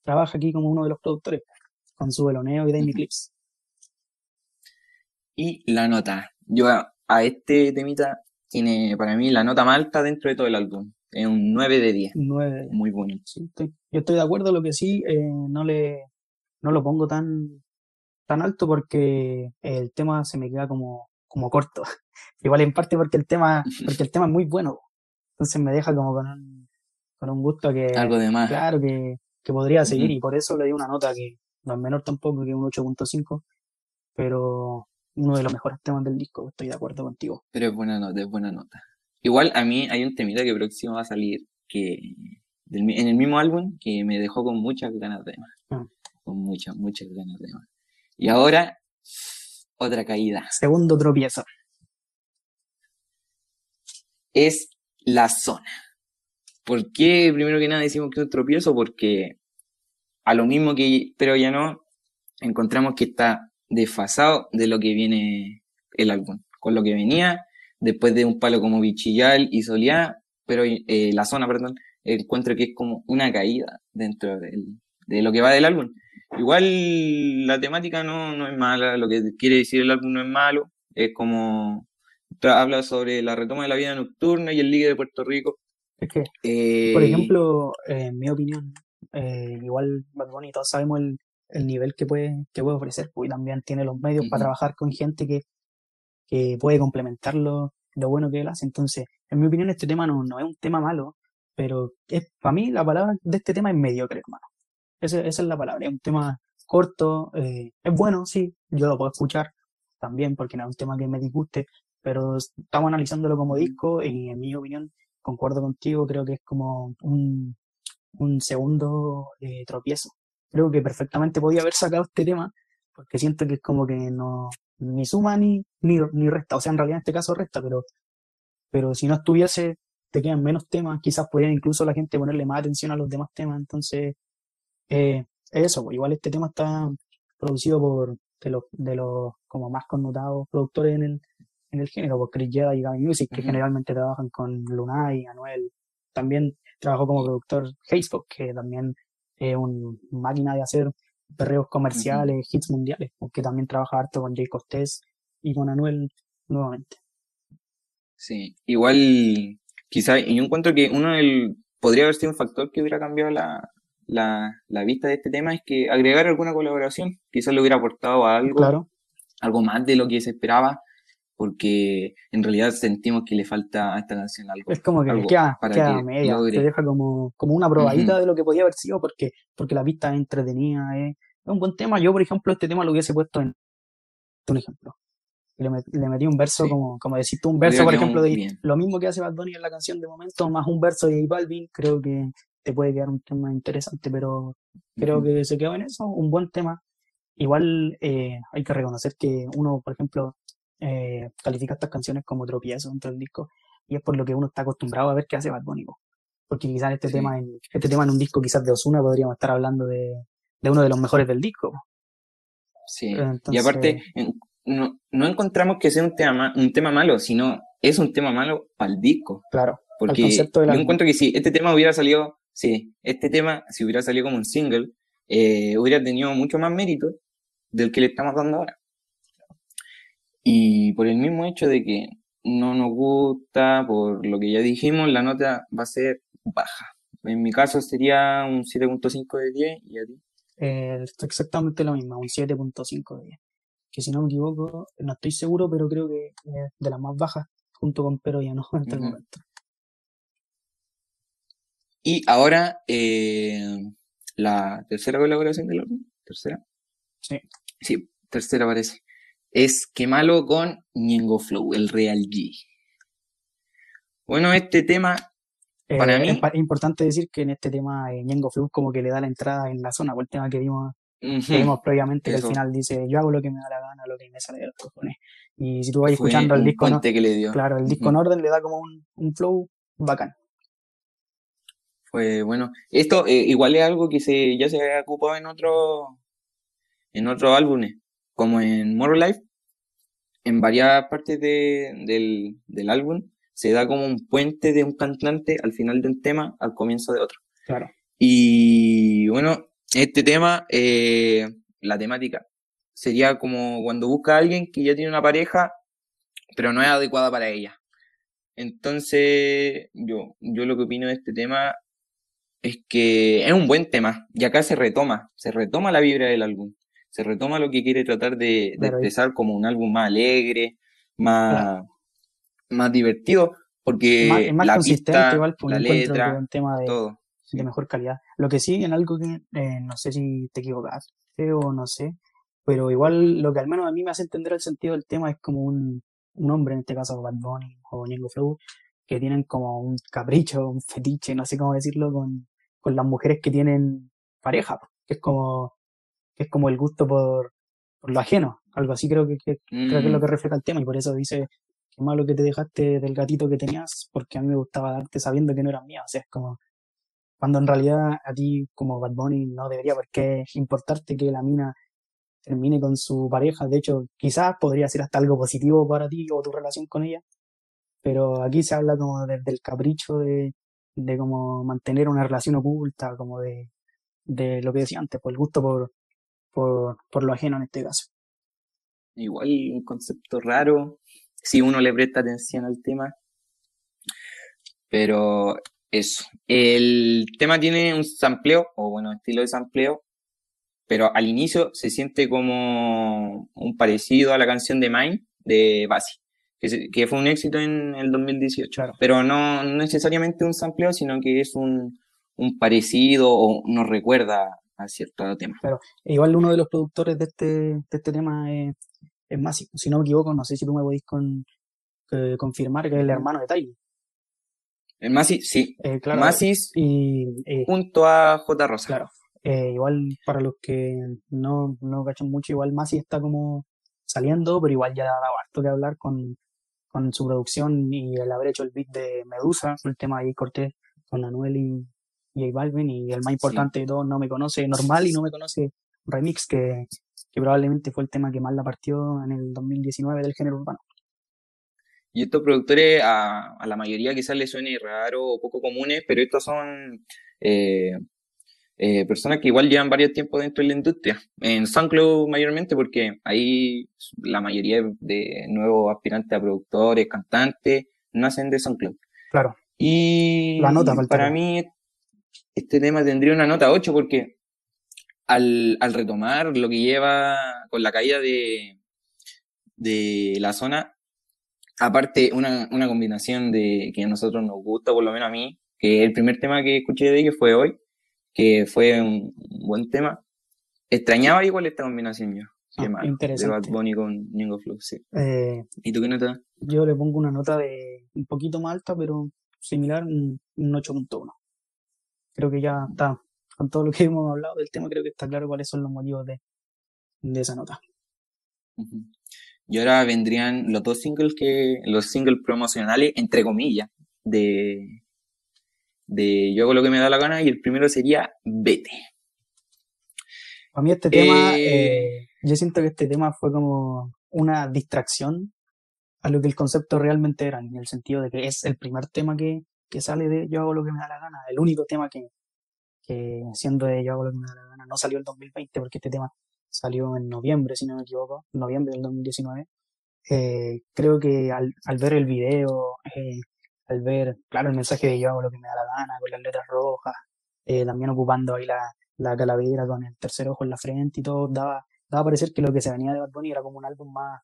trabaja aquí como uno de los productores, con su veloneo y Dame Clips. Y la nota. Yo a este temita tiene para mí la nota más alta dentro de todo el álbum. Es un 9 de 10. 9 Muy bonito. yo estoy de acuerdo, lo que sí, eh, no le no lo pongo tan, tan alto porque el tema se me queda como, como corto. Igual en parte porque el tema, porque el tema es muy bueno. Entonces me deja como con un, con un gusto que. Algo de más. Claro, que, que podría seguir y por eso le di una nota que no es menor tampoco, que un 8.5, pero uno de los mejores temas del disco, estoy de acuerdo contigo. Pero es buena nota, es buena nota. Igual a mí hay un temita que próximo va a salir que en el mismo álbum que me dejó con muchas ganas de más. Ah. Con muchas, muchas ganas de más. Y ahora, otra caída. Segundo tropiezo. Es la zona. ¿Por qué primero que nada decimos que es un tropiezo? Porque a lo mismo que, pero ya no, encontramos que está desfasado de lo que viene el álbum. Con lo que venía, después de un palo como Bichillal y Soliá, pero eh, la zona, perdón, encuentro que es como una caída dentro de lo que va del álbum. Igual la temática no, no es mala, lo que quiere decir el álbum no es malo, es como habla sobre la retoma de la vida nocturna y el Ligue de Puerto Rico. Es que, por eh, ejemplo, en mi opinión, eh, igual Bad Bunny, todos sabemos el, el nivel que puede, que puede ofrecer, pues, y también tiene los medios para trabajar con gente que, que puede complementarlo lo bueno que él hace. Entonces, en mi opinión, este tema no, no es un tema malo, pero es, para mí la palabra de este tema es mediocre, hermano. Esa, esa es la palabra, es un tema corto, eh, es bueno, sí, yo lo puedo escuchar también porque no es un tema que me disguste, pero estamos analizándolo como disco y en mi opinión, concuerdo contigo, creo que es como un, un segundo eh, tropiezo. Creo que perfectamente podía haber sacado este tema, porque siento que es como que no, ni suma ni, ni, resta, o sea, en realidad en este caso resta, pero, pero si no estuviese, te quedan menos temas, quizás podría incluso la gente ponerle más atención a los demás temas, entonces, eh, eso, pues, igual este tema está producido por de los, de los como más connotados productores en el, en el género, por Chris Jedi y Gaby Music, que generalmente trabajan con Lunay, Anuel, también trabajó como productor Facebook, que también es un máquina de hacer perreos comerciales, hits mundiales, porque también trabaja harto con Jay Costés y con Anuel nuevamente. Sí, igual quizá, y yo encuentro que uno del, podría haber sido un factor que hubiera cambiado la, la, la, vista de este tema, es que agregar alguna colaboración, quizás le hubiera aportado algo, claro. algo más de lo que se esperaba, porque en realidad sentimos que le falta a esta canción algo. Es como que queda, queda media, te deja como, como una probadita de lo que podía haber sido, porque, porque la pista es entretenida, es, un buen tema. Yo, por ejemplo, este tema lo hubiese puesto en un ejemplo. Le, le metí un verso, como, como decís tú, un verso, por ejemplo, de lo mismo que hace Bad Bunny en la canción de momento, más un verso de J Balvin, creo que te puede quedar un tema interesante, pero creo que se quedó en eso, un buen tema. Igual eh, hay que reconocer que uno, por ejemplo, eh, califica estas canciones como tropiezo dentro del disco y es por lo que uno está acostumbrado a ver que hace Bad Bunny. Porque quizás este tema en este tema en un disco quizás de Osuna podríamos estar hablando de, de uno de los mejores del disco. Sí. Y aparte no, no encontramos que sea un tema un tema malo, sino es un tema malo para el disco. Claro. Porque yo encuentro que si este tema hubiera salido, sí, este tema si hubiera salido como un single, eh, hubiera tenido mucho más mérito del que le estamos dando ahora. Y por el mismo hecho de que no nos gusta, por lo que ya dijimos, la nota va a ser baja. En mi caso sería un 7.5 de 10 y a ti. Eh, exactamente lo mismo, un 7.5 de 10. Que si no me equivoco, no estoy seguro, pero creo que es de las más bajas, junto con Pero ya no en este momento. Y ahora, eh, la tercera colaboración del álbum, tercera. Sí. Sí, tercera parece. Es Que Malo con Ñengo Flow, el Real G. Bueno, este tema, para Eh, mí, es importante decir que en este tema eh, Ñengo Flow como que le da la entrada en la zona, por el tema que vimos, que vimos previamente, que al final dice, yo hago lo que me da la gana, lo que me sale de los cojones. Y si tú vas fue escuchando el disco, no, puente que le dio. claro, el disco en orden le da como un, un flow bacán. Fue bueno. Esto eh, igual es algo que se, ya se ha ocupado en otro, en otros álbumes, como en More Life, en varias partes de- del, del álbum, se da como un puente de un cantante al final de un tema al comienzo de otro. Claro. Y bueno, este tema, eh, la temática, sería como cuando busca a alguien que ya tiene una pareja, pero no es adecuada para ella. Entonces, yo, yo lo que opino de este tema es que es un buen tema, y acá se retoma, se retoma la vibra del álbum, se retoma lo que quiere tratar de, expresar como un álbum más alegre, más, Claro. más divertido, porque Más, es más la consistente pista, igual, pues la encuentro que letra, un tema de, todo. de mejor calidad. Lo que sí, en algo que eh, no sé si te equivocaste o no sé, pero igual lo que al menos a mí me hace entender el sentido del tema es como un, un hombre, en este caso Bad Bunny o Ñengo Flow, que tienen como un capricho, un fetiche, no sé cómo decirlo, con, con las mujeres que tienen pareja, que es como, que es como el gusto por, por lo ajeno, algo así creo que, que- creo que es lo Mm, que refleja el tema y por eso dice, qué malo que te dejaste del gatito que tenías, porque a mí me gustaba darte sabiendo que no eran mías, o sea, es como cuando en realidad a ti como Bad Bunny no debería por qué importarte que la mina termine con su pareja, de hecho quizás podría ser hasta algo positivo para ti o tu relación con ella, pero aquí se habla como desde el capricho de, de como mantener una relación oculta, como de, de lo que decía antes, por el gusto por, por, por lo ajeno en este caso. igual un concepto raro, si uno le presta atención al tema, pero eso. El tema tiene un sampleo, o bueno, estilo de sampleo, pero al inicio se siente como un parecido a la canción de Mine de Basi, que, se- que fue un éxito en el 2018. Claro. Pero no, no necesariamente un sampleo, sino que es un, un parecido o nos recuerda a cierto tema. E igual uno de los productores de este, de este tema es, es Masi, si no me equivoco, no sé si tú me podéis con, eh, confirmar que es el hermano de Tyler. El Masi, sí. Eh, claro, Masis y eh, junto a J. Rosa. Claro. Eh, igual para los que no, no cachan mucho, igual Masi está como saliendo, pero igual ya ha dado harto que hablar con, con su producción y el haber hecho el beat de Medusa, el tema de Cortés con Anuel y, y J Balvin, y el más importante de todos, No Me Conoce Normal y No Me Conoce Remix, que, que probablemente fue el tema que más la partió en el 2019 del género urbano. Y estos productores a, a la mayoría quizás les suene raro o poco comunes, pero estos son eh, eh, personas que igual llevan varios tiempos dentro de la industria. En SoundCloud mayormente porque ahí la mayoría de nuevos aspirantes a productores, cantantes, nacen de SoundCloud. Claro, Y La nota para mí este tema tendría una nota 8 porque al, al retomar lo que lleva con la caída de, de la zona, aparte una, una combinación de que a nosotros nos gusta, por lo menos a mí, que el primer tema que escuché de ellos fue hoy, que fue un, un buen tema. Extrañaba igual esta combinación yo. Qué Ah, de Bad. Bunny con Ñengo Flow, sí. Eh, ¿Y tú qué nota? yo le pongo una nota de un poquito más alta, pero similar, un, un 8.1. Creo que ya está, con todo lo que hemos hablado del tema, creo que está claro cuáles son los motivos de, de esa nota. Y ahora vendrían los dos singles que, los singles promocionales, entre comillas, de, de Yo hago lo que me da la gana, y el primero sería Vete. Para mí este tema, Eh, eh, yo siento que este tema fue como una distracción a lo que el concepto realmente era, en el sentido de que es el primer tema que, que sale de Yo hago lo que me da la gana, el único tema que, que siendo de Yo hago lo que me da la gana, no salió el 2020 porque este tema salió en noviembre, si no me equivoco, noviembre del 2019. Eh, creo que al, al ver el video, eh, al ver, claro, el mensaje de Yo hago lo que me da la gana, con las letras rojas, eh, también ocupando ahí la, la calavera con el tercer ojo en la frente y todo, daba, daba a parecer que lo que se venía de Bad Bunny era como un álbum más,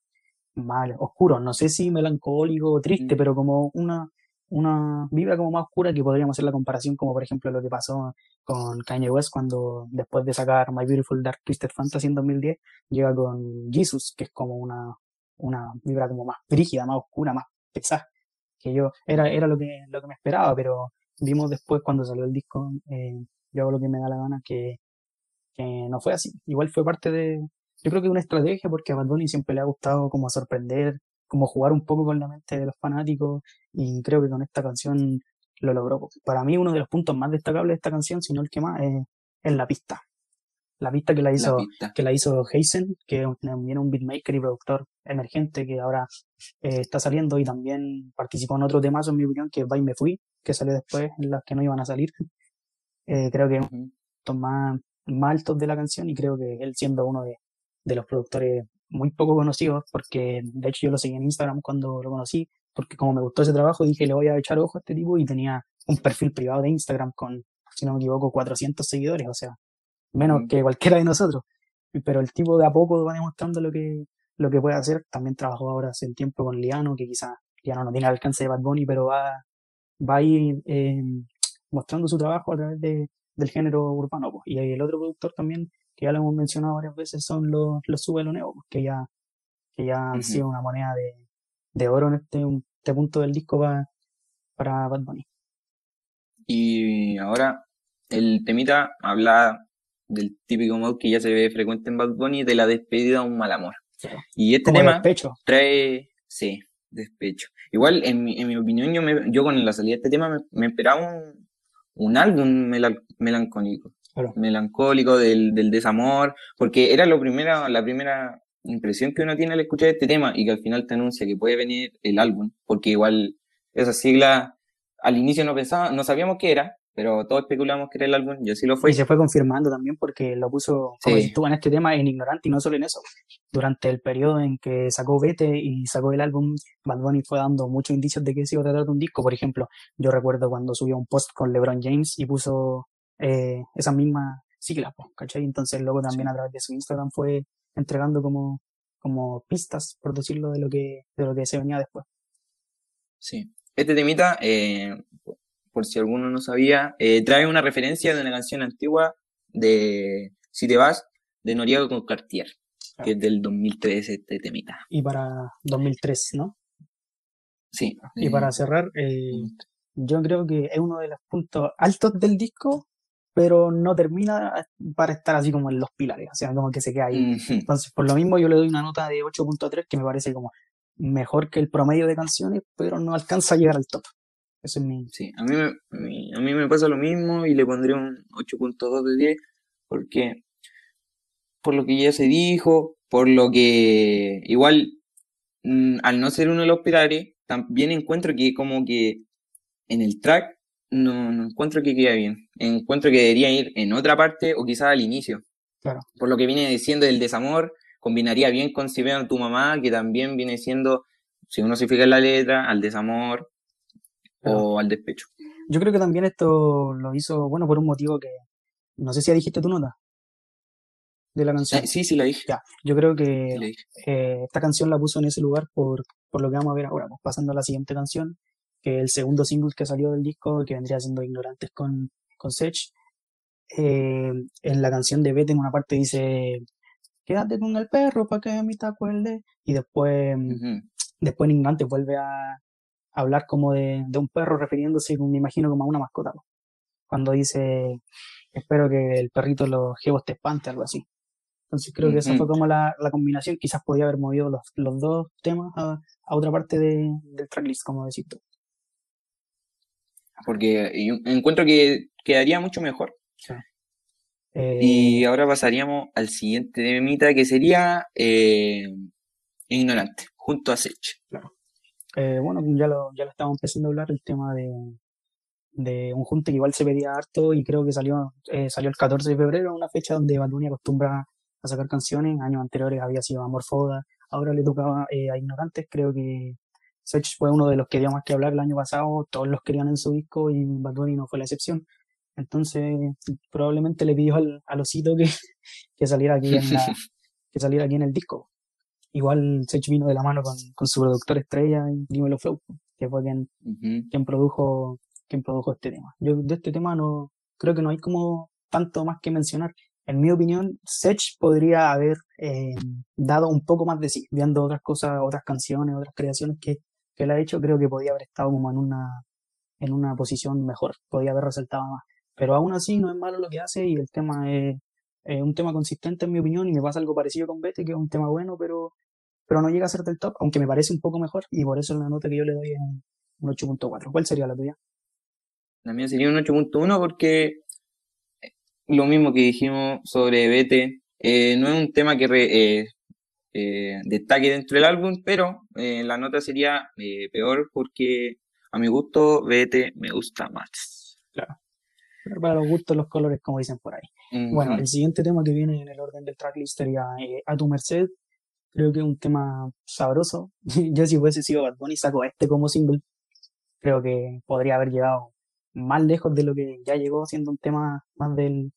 más oscuro, no sé si melancólico o triste, Mm. pero como una, una vibra como más oscura que podríamos hacer la comparación como por ejemplo lo que pasó con Kanye West cuando después de sacar My Beautiful Dark Twisted Fantasy en 2010 llega con Jesus que es como una, una vibra como más rígida, más oscura, más pesada que yo. Era, era lo que lo que me esperaba pero vimos después cuando salió el disco eh, yo hago lo que me da la gana que, que no fue así. Igual fue parte de yo creo que una estrategia porque a Bad Bunny siempre le ha gustado como sorprender como jugar un poco con la mente de los fanáticos y creo que con esta canción lo logró. Para mí uno de los puntos más destacables de esta canción, si no el que más, es, la pista. La pista que la hizo, que la hizo Heisen, que también es un beatmaker y productor emergente que ahora eh, está saliendo y también participó en otro tema, en mi opinión, que es Me Fui, que salió después, en las que no iban a salir. Eh, creo que es uno más, más altos de la canción y creo que él siendo uno de, de los productores muy poco conocidos, porque de hecho yo lo seguí en Instagram cuando lo conocí, porque como me gustó ese trabajo dije le voy a echar ojo a este tipo y tenía un perfil privado de Instagram con, si no me equivoco, 400 seguidores, o sea, menos que cualquiera de nosotros. Pero el tipo de a poco va demostrando lo que, lo que puede hacer. También trabajó ahora hace un tiempo con Liano, que quizás Liano no tiene el alcance de Bad Bunny, pero va, va a ir eh, mostrando su trabajo a través de, del género urbano. Y el otro productor también que ya lo hemos mencionado varias veces, son los, los Neo, que ya, que ya han sido una moneda de, de oro en este, este punto del disco para, para Bad Bunny. Y ahora el temita habla del típico modo que ya se ve frecuente en Bad Bunny, de la despedida a un mal amor. Y este tema trae, sí, despecho. Igual, en mi, en mi opinión, yo, me, yo con la salida de este tema me, esperaba un, un álbum melancólico melancólico, del, del, desamor, porque era lo primera, la primera impresión que uno tiene al escuchar este tema y que al final te anuncia que puede venir el álbum, porque igual esa sigla al inicio no pensaba, no sabíamos qué era, pero todos especulamos que era el álbum y así lo fue. Y se fue confirmando también porque lo puso, como estuvo en este tema, en ignorante y no solo en eso. Durante el periodo en que sacó Vete y sacó el álbum, Bad Bunny fue dando muchos indicios de que se iba a tratar de un disco. Por ejemplo, yo recuerdo cuando subió un post con LeBron James y puso eh, esas mismas siglas, ¿cachai? Entonces luego también a través de su Instagram fue entregando como, como pistas, por decirlo, de lo que, de lo que se venía después. Sí. Este temita, eh, por si alguno no sabía, eh, trae una referencia de una canción antigua de Si te vas, de Noriega con Cartier, que es del 2003 este temita. Y para 2003, ¿no? Sí. Y para cerrar, mm. yo creo que es uno de los puntos altos del disco pero no termina para estar así como en los pilares, o sea, como que se queda ahí. Entonces, por lo mismo yo le doy una nota de 8.3 que me parece como mejor que el promedio de canciones, pero no alcanza a llegar al top. Eso es mi... Sí, a mí me, a mí me pasa lo mismo y le pondré un 8.2 de 10 porque por lo que ya se dijo, por lo que igual mm, al no ser uno de los pilares, también encuentro que como que en el track no, no encuentro que quede bien. Encuentro que debería ir en otra parte o quizás al inicio. Claro. Por lo que viene diciendo del desamor, combinaría bien con Si vean tu mamá, que también viene siendo, si uno se fija en la letra, al desamor o al despecho. Yo creo que también esto lo hizo, bueno, por un motivo que, no sé si ya dijiste tu nota de la canción. Sí, sí, la dije. Ya, yo creo que eh, esta canción la puso en ese lugar por, por lo que vamos a ver ahora, pues pasando a la siguiente canción, que el segundo single que salió del disco, que vendría siendo Ignorantes con, con Sech. Eh, en la canción de Beth en una parte dice, quédate con el perro para que a mí te acuerde. Y después, después en Ignorantes vuelve a, hablar como de, un perro, refiriéndose, me imagino, como a una mascota. Cuando dice, espero que el perrito los jebos te espante, algo así. Entonces creo que esa fue como la, combinación. Quizás podía haber movido los, los dos temas a, otra parte de, del tracklist, como decís tú porque encuentro que quedaría mucho mejor. Y eh, ahora pasaríamos al siguiente temita que sería eh, Ignorante, junto a Sech. Claro. Eh, bueno, ya lo, ya lo estábamos empezando a hablar, el tema de, de un junte que igual se pedía harto y creo que salió, salió el 14 de febrero, una fecha donde Balduini acostumbra a sacar canciones, años anteriores había sido Amor Foda, ahora le tocaba a Ignorantes, creo que Sech fue uno de los que dio más que hablar el año pasado, todos los querían en su disco y Bad Bunny no fue la excepción. Entonces, probablemente le pidió al, al osito que, que, saliera aquí en que saliera aquí en el disco. Igual Sech vino de la mano con, con su productor estrella y Dímelo Flow, que fue quien, quien produjo, quien produjo este tema. Yo de este tema no, creo que no hay como tanto más que mencionar. En mi opinión, Sech podría haber eh, dado un poco más de sí, viendo otras cosas, otras canciones, otras creaciones que, que él ha hecho, creo que podía haber estado como en una, en una posición mejor, podía haber resaltado más. Pero aún así no es malo lo que hace y el tema es, un tema consistente en mi opinión y me pasa algo parecido con Bete, que es un tema bueno, pero, pero no llega a ser del top, aunque me parece un poco mejor y por eso la nota que yo le doy es un, 8.4. ¿Cuál sería la tuya? La mía sería un 8.1 porque lo mismo que dijimos sobre Bete, eh, no es un tema que eh, eh, destaque dentro del álbum, pero la nota sería peor porque a mi gusto Bete me gusta más. Claro. Pero para los gustos los colores, como dicen por ahí. Bueno, el siguiente tema que viene en el orden del tracklist sería A tu merced. Creo que es un tema sabroso. Yo si hubiese sido Bad Bunny saco este como single. Creo que podría haber llegado más lejos de lo que ya llegó, siendo un tema más del,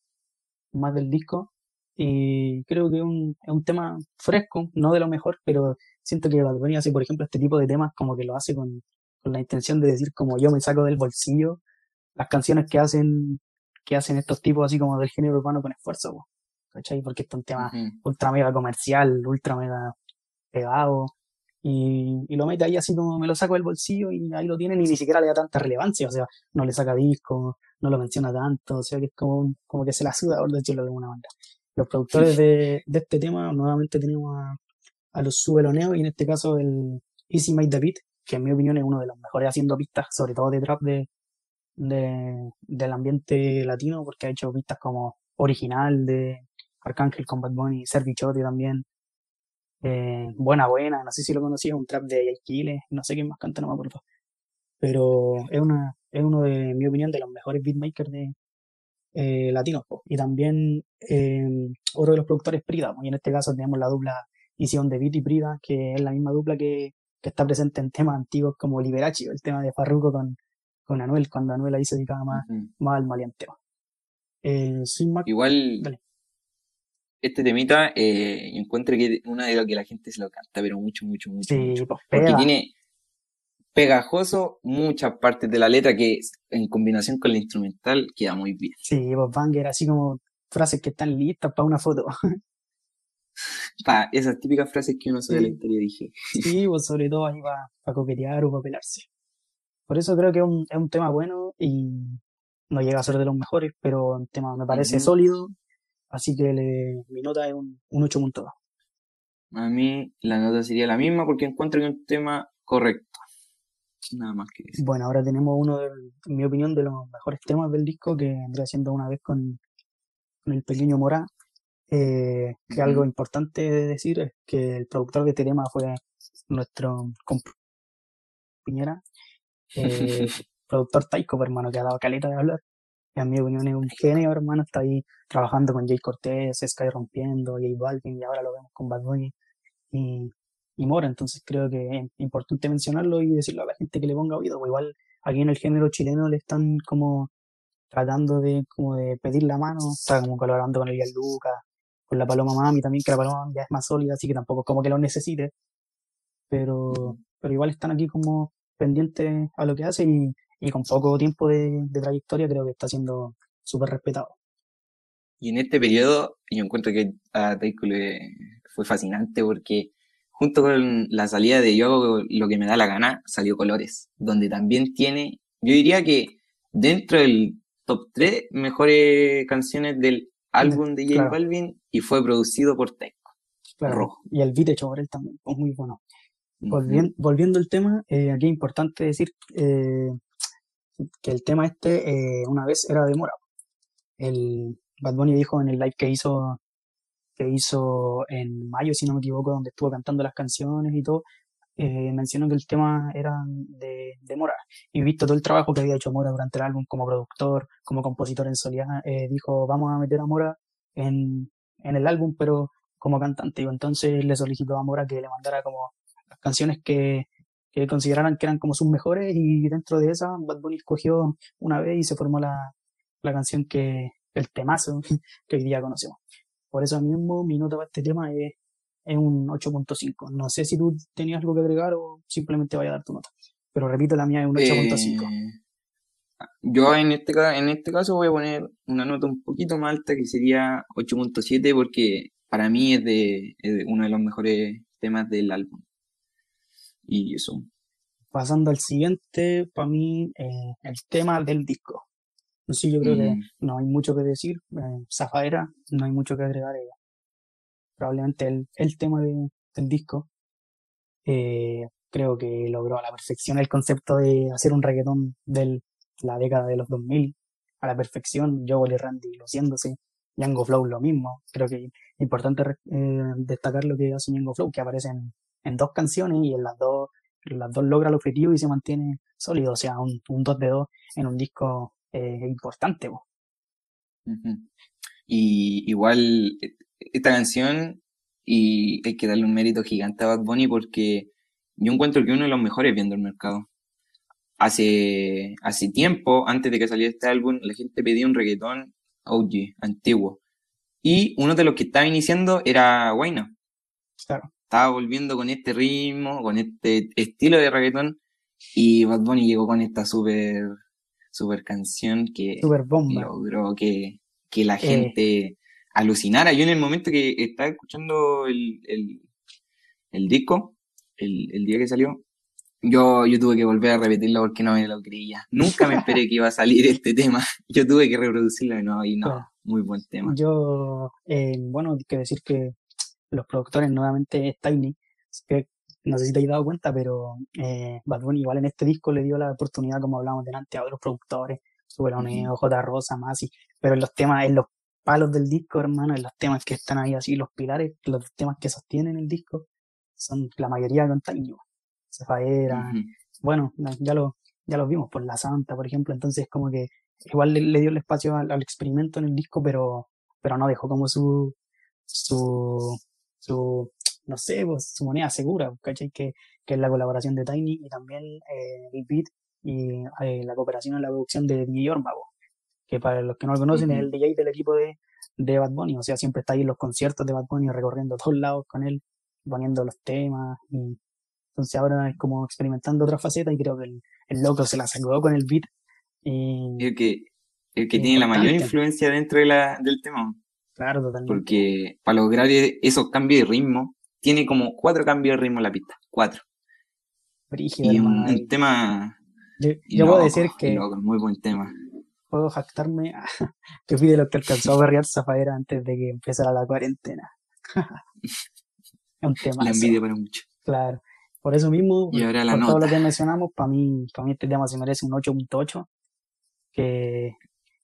más del disco. Y creo que es un, es un tema fresco, no de lo mejor, pero siento que Bad Bunny hace, por ejemplo, este tipo de temas como que lo hace con, con la intención de decir como yo me saco del bolsillo las canciones que hacen que hacen estos tipos así como del género urbano con esfuerzo, ¿cachai? Porque este es un tema ultra mega comercial, ultra mega pegado, y, y, lo mete ahí así como me lo saco del bolsillo y ahí lo tienen y ni siquiera le da tanta relevancia, o sea, no le saca disco, no lo menciona tanto, o sea que es como, como que se la suda, por decirlo de alguna manera. Los productores de, de este tema, nuevamente tenemos a, a los subeloneos y en este caso el Easy Made the Beat, que en mi opinión es uno de los mejores haciendo pistas, sobre todo de trap de, de, del ambiente latino, porque ha hecho pistas como Original de Arcángel con Bad Bunny, Servichote también, eh, Buena Buena, no sé si lo conocías, un trap de Aquiles, no sé quién más canta, no me acuerdo. Pero es, una, es uno de, mi opinión, de los mejores beatmakers de eh, latinos. Y también eh, otro de los productores Prida, y en este caso tenemos la dupla Ision de Beat y Prida, que es la misma dupla que, que está presente en temas antiguos como Liberace, el tema de Farruko con, con Anuel, cuando Anuel ahí se dedicaba más, más al maleanteo. Eh, Igual, este temita, eh, encuentro que una de las que la gente se lo canta, pero mucho, mucho, mucho. Sí, mucho. Pues, porque tiene pegajoso muchas partes de la letra que en combinación con la instrumental queda muy bien. Sí, pues banger, así como frases que están listas para una foto. para esas típicas frases que uno sabe de la historia dije. Sí, pues sobre todo ahí para coquetear o para pelarse. Por eso creo que es un, es un tema bueno y no llega a ser de los mejores, pero un tema me parece sólido, así que le, mi nota es un, un 8.2. A mí la nota sería la misma porque encuentro que es un tema correcto. Nada más que eso. Bueno, ahora tenemos uno, de, en mi opinión, de los mejores temas del disco que vendría siendo una vez con, con el pequeño Morá. Eh, que algo importante de decir es que el productor de este tema fue nuestro compañera eh, productor Taiko, pues, hermano, que ha dado caleta de hablar. A mi opinión es un genio, hermano, está ahí trabajando con Jay Cortés, Sky Rompiendo, Jay Balvin, y ahora lo vemos con Bad Bunny y, y Mora. Entonces creo que es importante mencionarlo y decirlo a la gente que le ponga oído. Pues igual aquí en el género chileno le están como tratando de como de pedir la mano, está como colaborando con el Lucas, con la Paloma Mami también, que la Paloma Mami ya es más sólida, así que tampoco es como que lo necesite. Pero, pero igual están aquí como pendiente a lo que hace y, y con poco tiempo de, trayectoria creo que está siendo súper respetado. Y en este periodo yo encuentro que a Taiko fue fascinante porque junto con la salida de Yo lo que me da la gana salió Colores, donde también tiene, yo diría que dentro del top 3 mejores canciones del álbum de J Balvin y fue producido por Taiko. Rojo. Y el beat hecho por él también, es muy bueno. Volviendo, al tema, eh, aquí es importante decir eh, que el tema este eh, una vez era de Mora. El Bad Bunny dijo en el live que hizo que hizo en mayo, si no me equivoco, donde estuvo cantando las canciones y todo, mencionó que el tema era de, de, Mora. Y visto todo el trabajo que había hecho Mora durante el álbum como productor, como compositor en Soledad, dijo, vamos a meter a Mora en, en el álbum, pero como cantante. Y entonces le solicitó a Mora que le mandara como canciones que, que consideraran que eran como sus mejores y dentro de esa Bad Bunny escogió una vez y se formó la, la canción que, el temazo que hoy día conocemos. Por eso mismo mi nota para este tema es, es un 8.5. No sé si tú tenías algo que agregar o simplemente vaya a dar tu nota. pero repito, la mía es un 8.5. Eh, yo en este, en este caso voy a poner una nota un poquito más alta que sería 8.7 porque para mí es de, uno de los mejores temas del álbum. Y eso. Pasando al siguiente, para mí, eh, el tema del disco. No sé, yo creo que mm. no hay mucho que decir. Eh, Zafaera, no hay mucho que agregar. ella probablemente el, el tema de, del disco. Eh, creo que logró a la perfección el concepto de hacer un reggaetón de la década de los 2000 a la perfección. Joel y Randy luciéndose. Yango Flow lo mismo. Creo que es importante eh, destacar lo que hace Yango Flow, que aparece en, dos canciones y en las dos, las dos logra el objetivo y se mantiene sólido. O sea, un, un 2 de 2 en un disco eh, importante. Y igual esta canción y hay que darle un mérito gigante a Bad Bunny porque yo encuentro que uno de los mejores viendo el mercado. Hace, hace tiempo, antes de que saliera este álbum, la gente pedía un reggaetón OG, antiguo. Y uno de los que estaba iniciando era Wayne. Claro. Estaba volviendo con este ritmo, con este estilo de reggaetón. Y Bad Bunny llegó con esta super, super canción que logró que, que la eh, gente alucinara. Yo en el momento que estaba escuchando el, el, disco, el, el, día que salió, yo, yo tuve que volver a repetirlo porque no me lo creía. Nunca me esperé que iba a salir este tema. Yo tuve que reproducirlo de nuevo y no, muy buen tema. Yo, eh, bueno, hay que decir que los productores nuevamente es Tiny, que no sé si te has dado cuenta, pero eh, Bad Bunny igual en este disco le dio la oportunidad, como hablamos delante, a otros productores, Superoneo, uh J. Rosa, Masi, pero en los temas, en los palos del disco, hermano, en los temas que están ahí así, los pilares, los temas que sostienen el disco, son la mayoría con Taño. Zafaera, bueno, ya lo, ya lo vimos por La Santa, por ejemplo, entonces como que igual le, dio el espacio al, experimento en el disco, pero, pero no dejó como su, su, su, no sé, pues, su moneda segura, ¿cachai? Que, que es la colaboración de Tiny y también eh, el beat y eh, la cooperación en la producción de DJ Ormago que para los que no lo conocen es el DJ del equipo de, de Bad Bunny, o sea, siempre está ahí en los conciertos de Bad Bunny recorriendo todos lados con él, poniendo los temas, y entonces ahora es como experimentando otra faceta y creo que el, loco se la sacó con el beat. Y, el que, el que tiene la mayor influencia dentro de la, del tema. Claro, totalmente. Porque para lograr e, esos cambios de ritmo, tiene como cuatro cambios de ritmo en la pista, cuatro. y un, tema... Yo, puedo decir que... muy buen tema puedo jactarme que fui de lo que alcanzó a berrear Zafaera antes de que empezara la cuarentena. es un tema. La envidia para mucho. Claro. Por eso mismo, y ahora por todo lo que mencionamos, para mí, para mí este tema se merece un 8.8, que,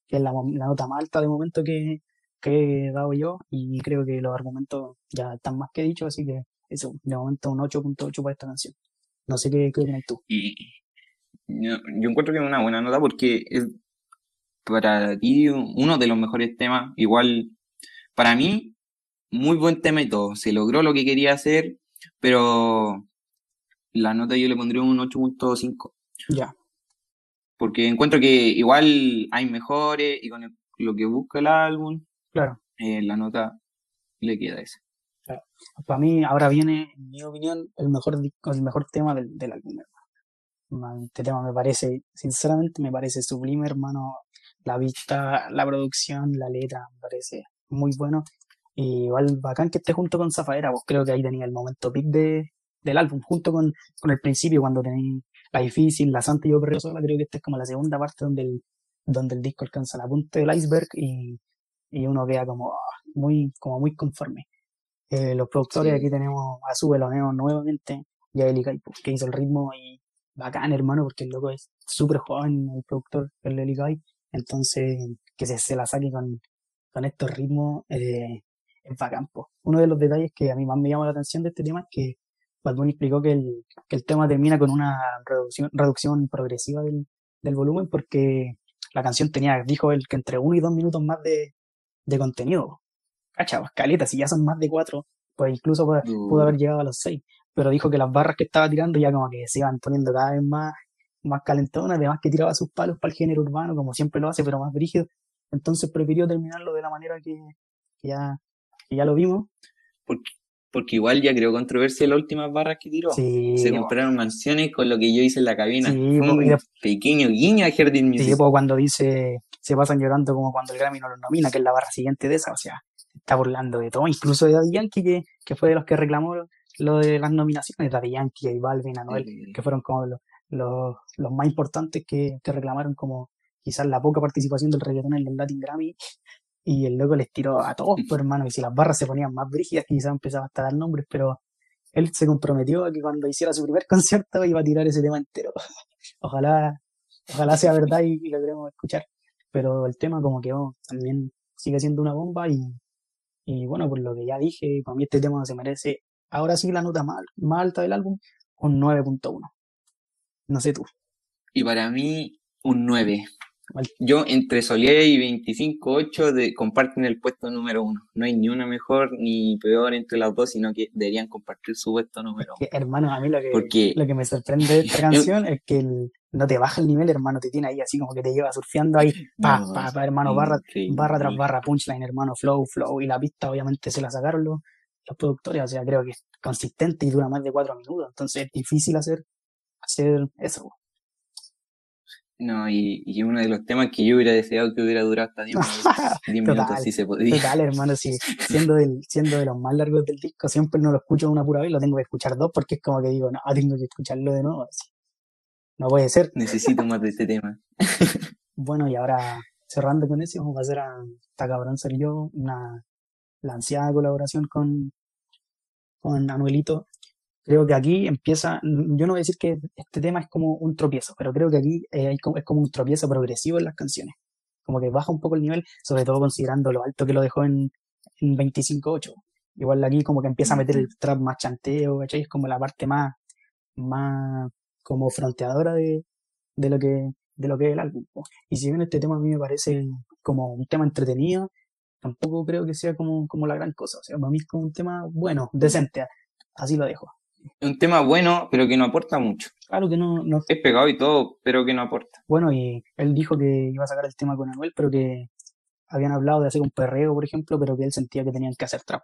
que, es la, nota más alta de momento que, que he dado yo, y creo que los argumentos ya están más que dichos, así que eso, de momento un 8.8 para esta canción. No sé qué, qué opinas tú. Y yo, yo encuentro que es una buena nota porque es para ti uno de los mejores temas. Igual, para mí, muy buen tema y todo. Se logró lo que quería hacer, pero la nota yo le pondría un 8.5. Ya. Porque encuentro que igual hay mejores y con lo que busca el álbum, claro. Eh, la nota le queda esa. Para mí, ahora viene, en mi opinión, el mejor, el mejor tema del, del álbum. Este tema me parece, sinceramente, me parece sublime, hermano la vista, la producción, la letra, me parece muy bueno. Y igual bacán que esté junto con Zafaera, vos creo que ahí tenía el momento pic de, del álbum, junto con, con el principio, cuando tenéis La Difícil, La Santa y Yo Perreo Sola, creo que esta es como la segunda parte donde el, donde el disco alcanza la punta del iceberg y, y uno queda como ah, muy, como muy conforme. Eh, los productores, aquí tenemos a Sube nuevamente, y a Eli que hizo el ritmo y bacán, hermano, porque el loco es súper joven, el productor, el Eli entonces, que se, se la saque con, con estos ritmos eh, es bacán. Uno de los detalles que a mí más me llama la atención de este tema es que Bad explicó que el, que el tema termina con una reducción, reducción progresiva del, del volumen porque la canción tenía, dijo él, que entre uno y dos minutos más de, de contenido. Cacha, pues, caleta, si ya son más de cuatro, pues incluso pudo, haber llegado a los seis. Pero dijo que las barras que estaba tirando ya como que se iban poniendo cada vez más más calentona, además que tiraba sus palos para el género urbano, como siempre lo hace, pero más brígido. Entonces prefirió terminarlo de la manera que, ya, ya lo vimos. Porque, porque igual ya creó controversia las últimas barras que tiró. Sí, Se compraron mansiones con lo que yo hice en la cabina. Sí, Fue un pequeño guiño a Jardín Music. Sí, cuando dice se pasan llorando como cuando el Grammy no los nomina, que es la barra siguiente de esa, o sea, se está burlando de todo, incluso de Daddy Yankee, que, que fue de los que reclamó lo de las nominaciones, Daddy Yankee, y Balvin, Anuel, que fueron como los, los, los más importantes que, que reclamaron como quizás la poca participación del reggaetón en los Latin Grammy, y el loco les tiró a todos, pues hermano, y si las barras se ponían más brígidas, quizás empezaba hasta a dar nombres, pero él se comprometió a que cuando hiciera su primer concierto iba a tirar ese tema entero. Ojalá, ojalá sea verdad y, y lo queremos escuchar. Pero el tema como que oh, también sigue siendo una bomba y, y bueno, por lo que ya dije, para mí este tema se merece, ahora sí la nota más, más alta del álbum, un 9.1. No sé tú. Y para mí, un 9. Igual. Yo entre Solier y 25-8 de, comparten el puesto número uno. No hay ni una mejor ni peor entre las dos, sino que deberían compartir su puesto número uno. Que, hermano, a mí lo que, Porque lo que me sorprende de esta canción es que el- no te baja el nivel, hermano, te tiene ahí así como que te lleva surfeando ahí, pa, No, pa, pa, hermano, barra, barra tras barra, punchline, hermano, flow, flow, y la pista obviamente se la sacaron los, los productores, o sea, creo que es consistente y dura más de cuatro minutos, entonces es difícil hacer, hacer eso. No, y, y uno de los temas que yo hubiera deseado que hubiera durado hasta 10 minutos. 10 minutos Total, si se podía. Total, hermano, sí, siendo, del, siendo de los más largos del disco, siempre no lo escucho una pura vez, lo tengo que escuchar dos porque es como que digo, no, tengo que escucharlo de nuevo, así. No puede ser. Necesito más de este tema. Bueno, y ahora cerrando con eso, vamos a hacer a esta cabrón ser yo una la ansiada colaboración con, con Anuelito. Creo que aquí empieza, yo no voy a decir que este tema es como un tropiezo, pero creo que aquí eh, es como un tropiezo progresivo en las canciones. Como que baja un poco el nivel, sobre todo considerando lo alto que lo dejó en, en 25.8. Igual aquí como que empieza a meter el trap más chanteo, ¿cachai? Es como la parte más, más como fronteadora de, de lo que, de lo que es el álbum. Y si bien este tema a mí me parece como un tema entretenido, tampoco creo que sea como, como la gran cosa. O sea, para mí es como un tema bueno, decente. Así lo dejo. Un tema bueno, pero que no aporta mucho. Claro que no, no. Es pegado y todo, pero que no aporta. Bueno, y él dijo que iba a sacar el tema con Anuel, pero que habían hablado de hacer un perreo, por ejemplo, pero que él sentía que tenían que hacer trap.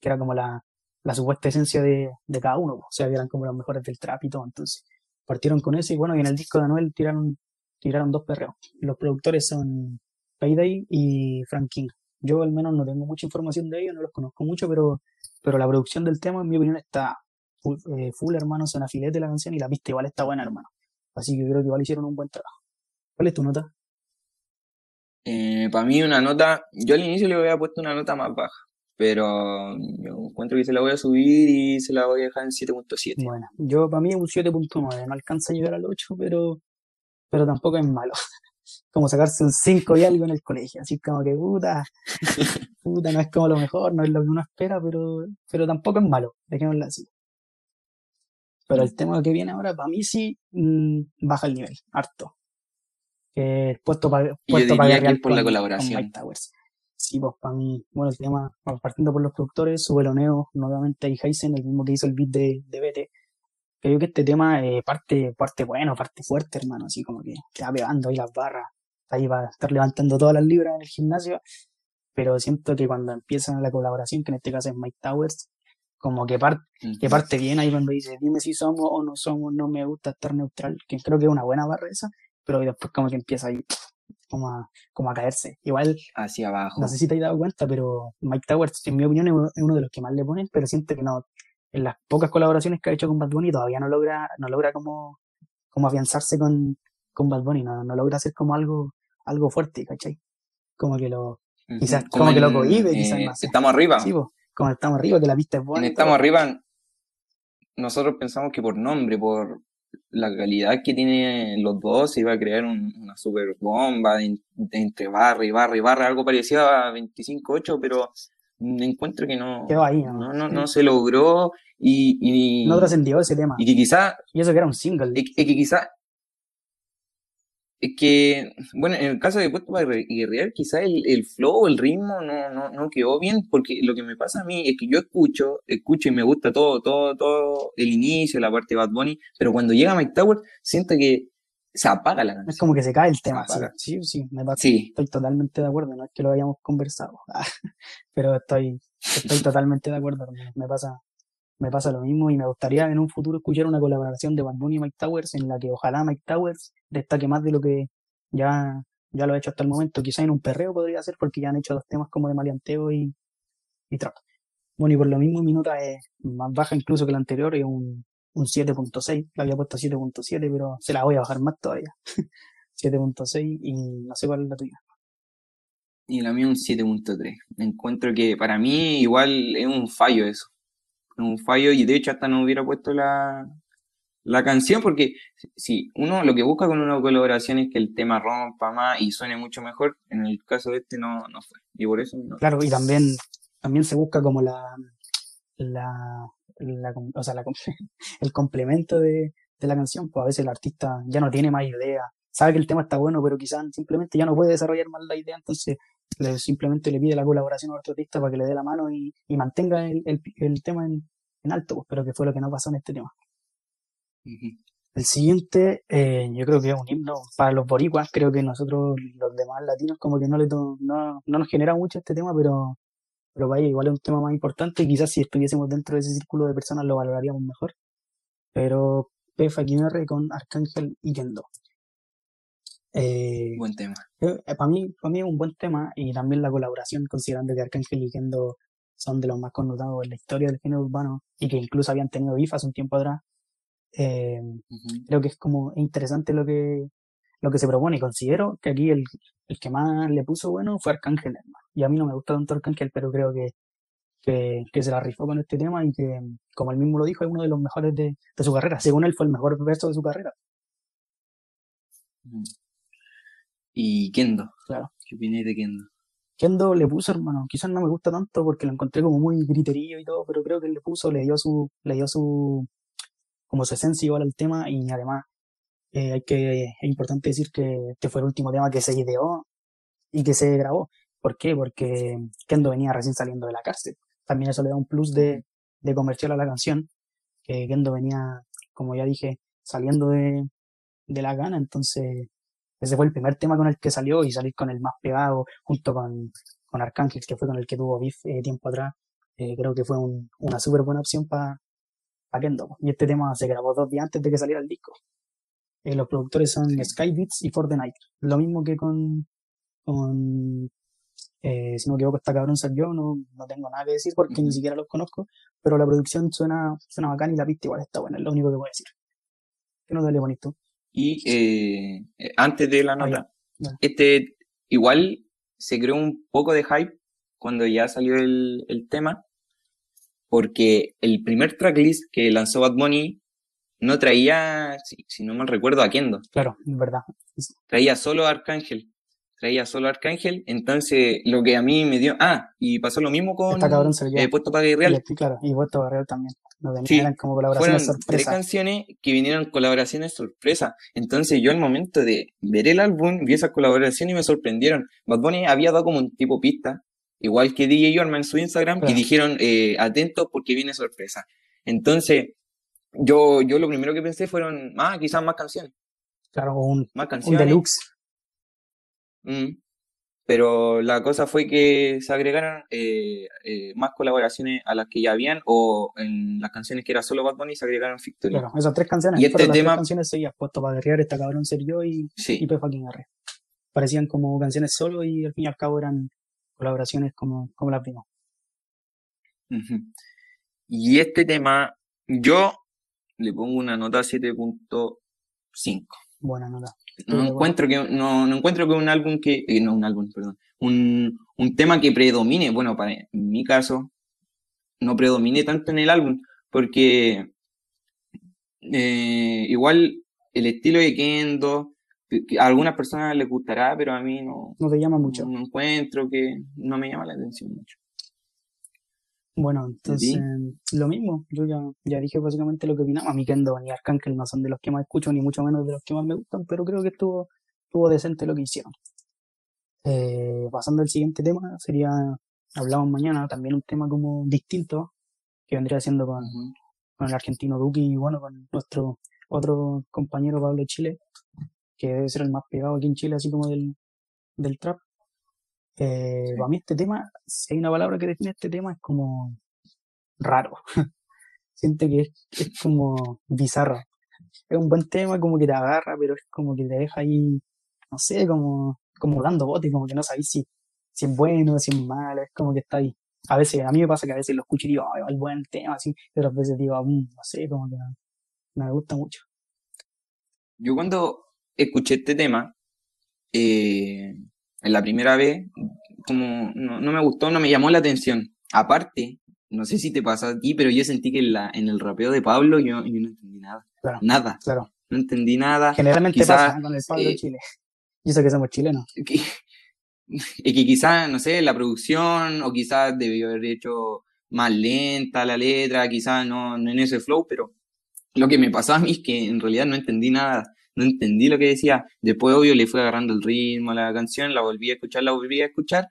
Que era como la, la supuesta esencia de, de cada uno. O sea, eran como los mejores del trap y todo. Entonces, partieron con eso y bueno, y en el disco de Anuel tiraron, tiraron dos perreos. Los productores son Payday y Frank King. Yo al menos no tengo mucha información de ellos, no los conozco mucho, pero, pero la producción del tema, en mi opinión, está full, eh, full hermano, suena filete la canción y la pista igual está buena, hermano. Así que creo que igual hicieron un buen trabajo. ¿Cuál es tu nota? Eh, para mí una nota, yo al inicio le había puesto una nota más baja, pero yo encuentro que se la voy a subir y se la voy a dejar en 7.7. Bueno, yo para mí es un 7.9, no alcanza a llegar al 8, pero, pero tampoco es malo. Como sacarse un 5 y algo en el colegio, así como que puta, puta, no es como lo mejor, no es lo que uno espera, pero, pero tampoco es malo, dejémoslo así. Pero el tema que viene ahora, para mí sí, mm, baja el nivel, harto. Que es puesto para puesto pa' por la con- con colaboración. Mike Towers. Sí, pues para mí, bueno, el tema, partiendo por los productores, Subeloneo, nuevamente y Heisen, el mismo que hizo el beat de, de BT. Creo que este tema eh, parte, parte bueno, parte fuerte, hermano, así como que te va pegando ahí las barras, ahí para estar levantando todas las libras en el gimnasio, pero siento que cuando empieza la colaboración, que en este caso es Mike Towers, como que, par- que parte bien ahí cuando dice, dime si somos o no somos, no me gusta estar neutral, que creo que es una buena barra esa, pero después como que empieza ahí como a, como a caerse. Igual Hacia abajo. no sé si te has dado cuenta, pero Mike Towers, en mi opinión, es uno- es uno de los que más le ponen, pero siento que no, en las pocas colaboraciones que ha hecho con Bad Bunny todavía no logra, no logra como, como afianzarse con, con Bad Bunny, no, no logra hacer como algo, algo fuerte, ¿cachai? Como que lo, quizás como que lo cohíbe, en, quizás eh, sé. Estamos arriba. sí, po, como estamos arriba, que la pista es En buena. Estamos arriba, nosotros pensamos que por nombre, por la calidad que tienen los dos, se iba a crear un- una super bomba de, de entre barra y barra y barra, algo parecido a 25-8, pero encuentro que no, Quedó ahí, ¿no? no, no, no se logró y, y, No trascendió ese tema. y que quizá Y eso que era un single. es que quizá que, bueno, en el caso de Puesto para Guerrear, quizá el, el flow, el ritmo no, no, no quedó bien, porque lo que me pasa a mí es que yo escucho, escucho y me gusta todo, todo, todo el inicio, la parte de Bad Bunny, pero cuando llega Mike Tower, siento que se apaga la canción. Es como que se cae el tema. Sí, sí, me pasa. Sí, Estoy totalmente de acuerdo, no es que lo hayamos conversado, pero estoy, estoy totalmente de acuerdo. Me pasa, me pasa lo mismo y me gustaría en un futuro escuchar una colaboración de Bad y Mike Towers en la que ojalá Mike Towers destaque más de lo que ya, ya lo ha hecho hasta el momento. Quizá en un perreo podría ser porque ya han hecho dos temas como de maleanteo y, y trap. Bueno, y por lo mismo mi nota es más baja incluso que la anterior, es un, un 7.6. La había puesto a 7.7, pero se la voy a bajar más todavía. 7.6 y no sé cuál es la tuya. y la mía un 7.3. Encuentro que para mí igual es un fallo eso. Un fallo y de hecho hasta no hubiera puesto la, la canción porque si uno lo que busca con una colaboración es que el tema rompa más y suene mucho mejor, en el caso de este no, no fue. Y por eso. Claro, y también, también se busca como la, la, la o sea, el complemento de, de la canción, pues a veces el artista ya no tiene más idea, sabe que el tema está bueno, pero quizás simplemente ya no puede desarrollar más la idea, entonces le- simplemente le pide la colaboración a otro artista para que le dé la mano y, y mantenga el, el, el tema en, en alto, pues, pero que fue lo que no pasó en este tema. El siguiente, eh, yo creo que es un himno para los boricuas. Creo que nosotros, los demás latinos, como que no, le no, no nos genera mucho este tema, pero, pero vaya, igual es un tema más importante y quizás si estuviésemos dentro de ese círculo de personas lo valoraríamos mejor. Pero P. R con Arcángel y Kendo. Eh, Buen tema. para mí, para mí es un buen tema y también la colaboración, considerando que Arcángel y Kendo son de los más connotados en la historia del género urbano y que incluso habían tenido hace un tiempo atrás. Eh, creo que es como interesante lo que lo que se propone y considero que aquí el, el que más le puso bueno fue Arcángel y a mí no me gusta tanto Arcángel pero creo que, que, que se la rifó con este tema y que como él mismo lo dijo es uno de los mejores de, de su carrera según él fue el mejor verso de su carrera Ujú. Y Kendo. Claro. ¿Qué opináis de Kendo? Kendo le puso hermano quizás no me gusta tanto porque lo encontré como muy griterío y todo pero creo que le puso le dio su le dio su como su esencia igual al tema y además eh, hay que es importante decir que este fue el último tema que se ideó y que se grabó. ¿Por qué? Porque Kendo venía recién saliendo de la cárcel. También eso le da un plus de, de comercial a la canción, que Kendo venía, como ya dije, saliendo de, de la gana, entonces ese fue el primer tema con el que salió y salir con el más pegado junto con, con Arcángel, que fue con el que tuvo beef eh, tiempo atrás. Eh, creo que fue un- una súper buena opción para Kendo. Y este tema se grabó dos días antes de que saliera el disco. Eh, los productores son Sí. Sky Beats y For the Night. Lo mismo que con, con eh, si no me equivoco, está cabrón yo, no, no tengo nada que decir porque ni siquiera los conozco, pero la producción suena, suena bacán y la pista igual está buena, es lo único que puedo decir. ¿Qué nota le pones tú? Y eh, eh, antes de la nota, este igual se creó un poco de hype cuando ya salió el, el tema, porque el primer tracklist que lanzó Bad Bunny no traía, si, si no mal recuerdo, a Kendo, Claro, es verdad. Traía solo a Arcángel, traía solo a Arcángel, entonces lo que a mí me dio, ah, y pasó lo mismo con Está cabrón yo. eh, Puesto para Y Real, aquí, claro, y Puesto Barrero también. No Sí, eran como colaboraciones fueron tres canciones que vinieron colaboraciones sorpresa. Entonces yo al momento de ver el álbum vi esas colaboraciones y me sorprendieron. Bad Bunny había dado como un tipo pista, igual que DJ Yorma en su Instagram, Claro. y dijeron eh, atentos porque viene sorpresa. Entonces yo, yo lo primero que pensé fueron, ah, quizás más canciones, Claro, un, más un canciones. deluxe. Mm. Pero la cosa fue que se agregaron eh, eh, más colaboraciones a las que ya habían, o en las canciones que era solo Bad Bunny se agregaron Victory. Claro, esas tres canciones Y este las tema- tres canciones seguidas. Puesto para guerrear, está cabrón ser yo y, Sí. y P fucking R. Parecían como canciones solo y al fin y al cabo eran colaboraciones como, como la prima. Ujú. Y este tema, yo le pongo una nota 7.5. Buena nota. No encuentro que, no, no encuentro que un álbum que, eh, no un álbum, perdón, un, un tema que predomine, bueno, para en mi caso, no predomine tanto en el álbum, porque eh, igual el estilo de Kendo, que a algunas personas les gustará, pero a mí no, No te llama mucho. no encuentro que no me llama la atención mucho. Bueno, entonces, lo mismo, yo ya, ya dije básicamente lo que opinaba. A mí Kendo ni Arcángel no son de los que más escucho, ni mucho menos de los que más me gustan, pero creo que estuvo, estuvo decente lo que hicieron. Eh, pasando al siguiente tema, sería, hablamos mañana, también un tema como distinto, que vendría siendo con, con el argentino Duki y bueno, con nuestro otro compañero Pablo Chile, que debe ser el más pegado aquí en Chile, así como del, del trap. Eh, Para mí este tema, si hay una palabra que define este tema, es como raro. Siente que es, es como bizarro. Es un buen tema, como que te agarra, pero es como que te deja ahí, no sé, como, como dando bote, como que no sabes si, si es bueno, si es malo, es como que está ahí. A veces, a mí me pasa que a veces lo escucho y digo, ay, el buen tema, así, y otras veces digo, mm, no sé, como que no me gusta mucho. Yo cuando escuché este tema, eh, en la primera vez, como no, no me gustó, no me llamó la atención. Aparte, no sé si te pasa a ti, pero yo sentí que en, la, en el rapeo de Pablo yo, yo no entendí nada. Claro, Nada. claro. No entendí nada. Generalmente Quizá, pasa con el Pablo eh, Chile. Y eso que somos chilenos. que, y que quizás, no sé, la producción, o quizás debió haber hecho más lenta la letra, quizás no, no en ese flow, pero lo que me pasaba a mí es que en realidad no entendí nada, no entendí lo que decía. Después, obvio, le fui agarrando el ritmo a la canción, la volví a escuchar, la volví a escuchar,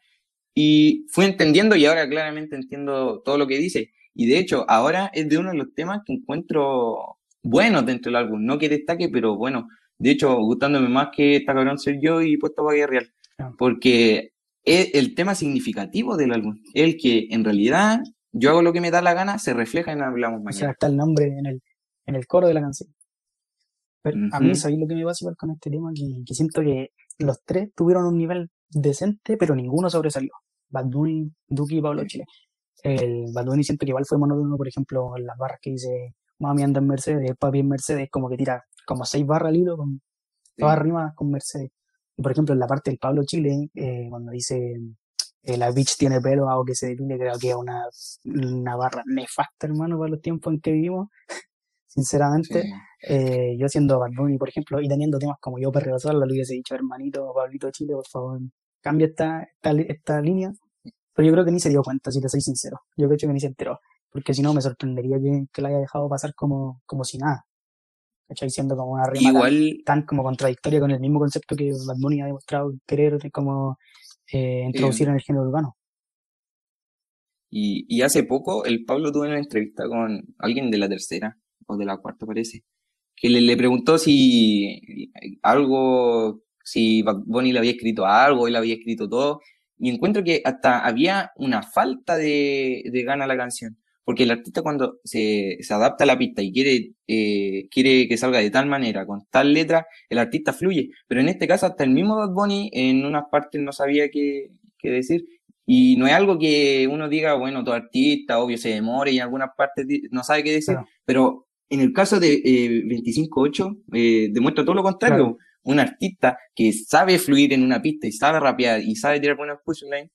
y fui entendiendo y ahora claramente entiendo todo lo que dice. Y de hecho, ahora es de uno de los temas que encuentro buenos dentro del álbum, no que destaque, pero bueno, de hecho, gustándome más que esta cabrón ser yo y puesto para real Claro. porque es el tema significativo del álbum, el que en realidad yo hago lo que me da la gana, se refleja en Hablamos O sea, Mañana. está el nombre en el, en el coro de la canción. Pero a mí. ¿sabéis lo que me pasa igual con este tema? Que, que siento que los tres tuvieron un nivel decente, pero ninguno sobresalió. Bad Bunny, Duki y Pablo Chile. El Bad Bunny siento que igual fue monótono, por ejemplo, en las barras que dice Mami anda en Mercedes, papi en Mercedes, como que tira como seis barras al hilo con todas Sí. rimas con Mercedes. Y por ejemplo, en la parte del Pablo Chile, eh, cuando dice eh, la bitch tiene pelo, hago que se depile, creo que es una, una barra nefasta, hermano, para los tiempos en que vivimos. Sinceramente, Sí. eh, yo siendo Bad Bunny, por ejemplo, y teniendo temas como yo perreo sola, le hubiese dicho, hermanito, Pablito Chile, por favor, cambia esta, esta, línea. Pero yo creo que ni se dio cuenta, si te soy sincero. Yo creo que ni se enteró. Porque si no, me sorprendería que, que la haya dejado pasar como, como si nada. ¿Cachai? Siendo como una rima tan, Igual, tan como contradictoria con el mismo concepto que Bad Bunny ha demostrado querer como eh, introducir en el género urbano. y, y hace poco el Pablo tuvo una entrevista con alguien de la tercera, o de la cuarta parece, que le, le preguntó si algo, si Bad Bunny le había escrito algo, él había escrito todo, y encuentro que hasta había una falta de, de gana a la canción, porque el artista cuando se, se adapta a la pista y quiere, eh, quiere que salga de tal manera, con tal letra, el artista fluye, pero en este caso hasta el mismo Bad Bunny en unas partes no sabía qué, qué decir, y no es algo que uno diga, bueno, todo artista, obvio, se demora y en algunas partes no sabe qué decir, Claro. pero en el caso de eh, 25-8, eh, demuestra todo lo contrario. Claro. Un artista que sabe fluir en una pista y sabe rapear y sabe tirar buenos punchlines,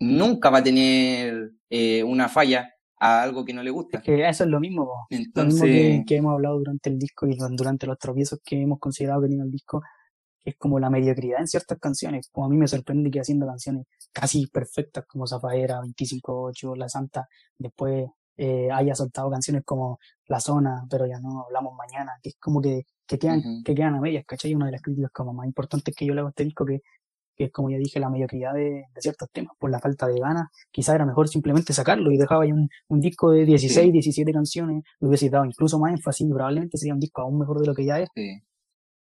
nunca va a tener eh, una falla a algo que no le gusta. Es que eso es lo mismo, po. Lo mismo Entonces, que, que hemos hablado durante el disco y durante los tropiezos que hemos considerado que tiene el disco, es como la mediocridad en ciertas canciones. Como a mí me sorprende que haciendo canciones casi perfectas como Zafaera, 25-8, La Santa, después eh, haya soltado canciones como La Zona, pero ya no hablamos mañana, que es como que, que quedan, que quedan a medias, ¿cachai? Una de las críticas como más importantes que yo le hago a este disco, que, que es como ya dije, la mediocridad de, de ciertos temas, por la falta de ganas, quizá era mejor simplemente sacarlo y dejaba ahí un, un disco de 16, Sí. 17 canciones, le hubiese dado incluso más énfasis y probablemente sería un disco aún mejor de lo que ya es.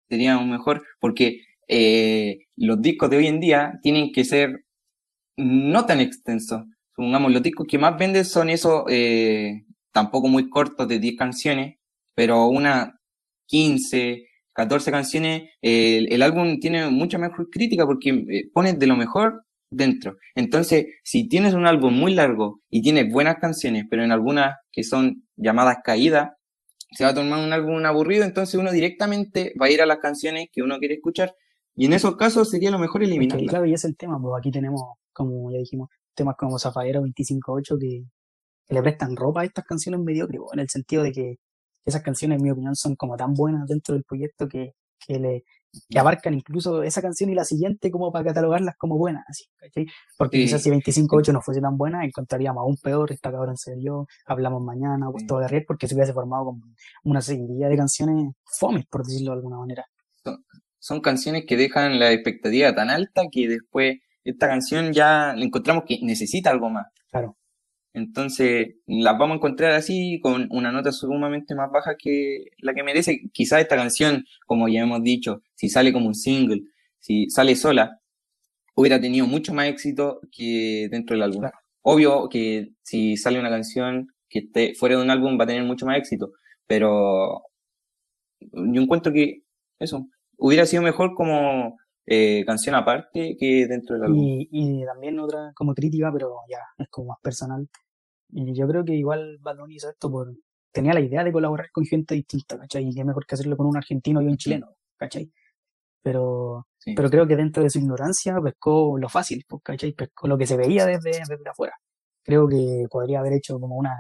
sería un mejor, porque eh, los discos de hoy en día tienen que ser no tan extensos. Supongamos, los discos que más venden son esos, eh, tampoco muy cortos, de 10 canciones, pero una 15, 14 canciones. eh, el, el álbum tiene mucha mejor crítica porque eh, pones de lo mejor dentro. Entonces, si tienes un álbum muy largo y tienes buenas canciones, pero en algunas que son llamadas caídas, se va a tomar un álbum aburrido, entonces uno directamente va a ir a las canciones que uno quiere escuchar. Y en esos casos sería lo mejor Porque, eliminarlas. claro, y es el tema, pues aquí tenemos, como ya dijimos, temas como Zafaera 25-8 que, que le prestan ropa a estas canciones mediocres, en el sentido de que esas canciones, en mi opinión, son como tan buenas dentro del proyecto que, que le que abarcan incluso esa canción y la siguiente como para catalogarlas como buenas, ¿cachai? Porque Sí. quizás si 25-8 no fuese tan buena, encontraríamos aún peor, esta cabrón serio, hablamos mañana, Sí. Puesto de Riel, porque se hubiese formado como una seguidilla de canciones fomes, por decirlo de alguna manera. Son, son canciones que dejan la expectativa tan alta que después esta canción ya encontramos que necesita algo más. Claro. Entonces, las vamos a encontrar así, con una nota sumamente más baja que la que merece. Quizás esta canción, como ya hemos dicho, si sale como un single, si sale sola, hubiera tenido mucho más éxito que dentro del álbum. Obvio que si sale una canción que esté fuera de un álbum va a tener mucho más éxito, pero yo encuentro que eso hubiera sido mejor como eh, canción aparte que dentro del álbum. Y, y también otra como crítica, pero ya es como más personal. Y yo creo que igual Bad hizo esto por... Tenía la idea de colaborar con gente distinta, ¿cachai? Y qué mejor que hacerlo con un argentino y un chileno, ¿cachai? Pero, pero creo que dentro de su ignorancia pescó lo fácil, pues, ¿cachai? Pescó lo que se veía desde, desde afuera. Creo que podría haber hecho como una,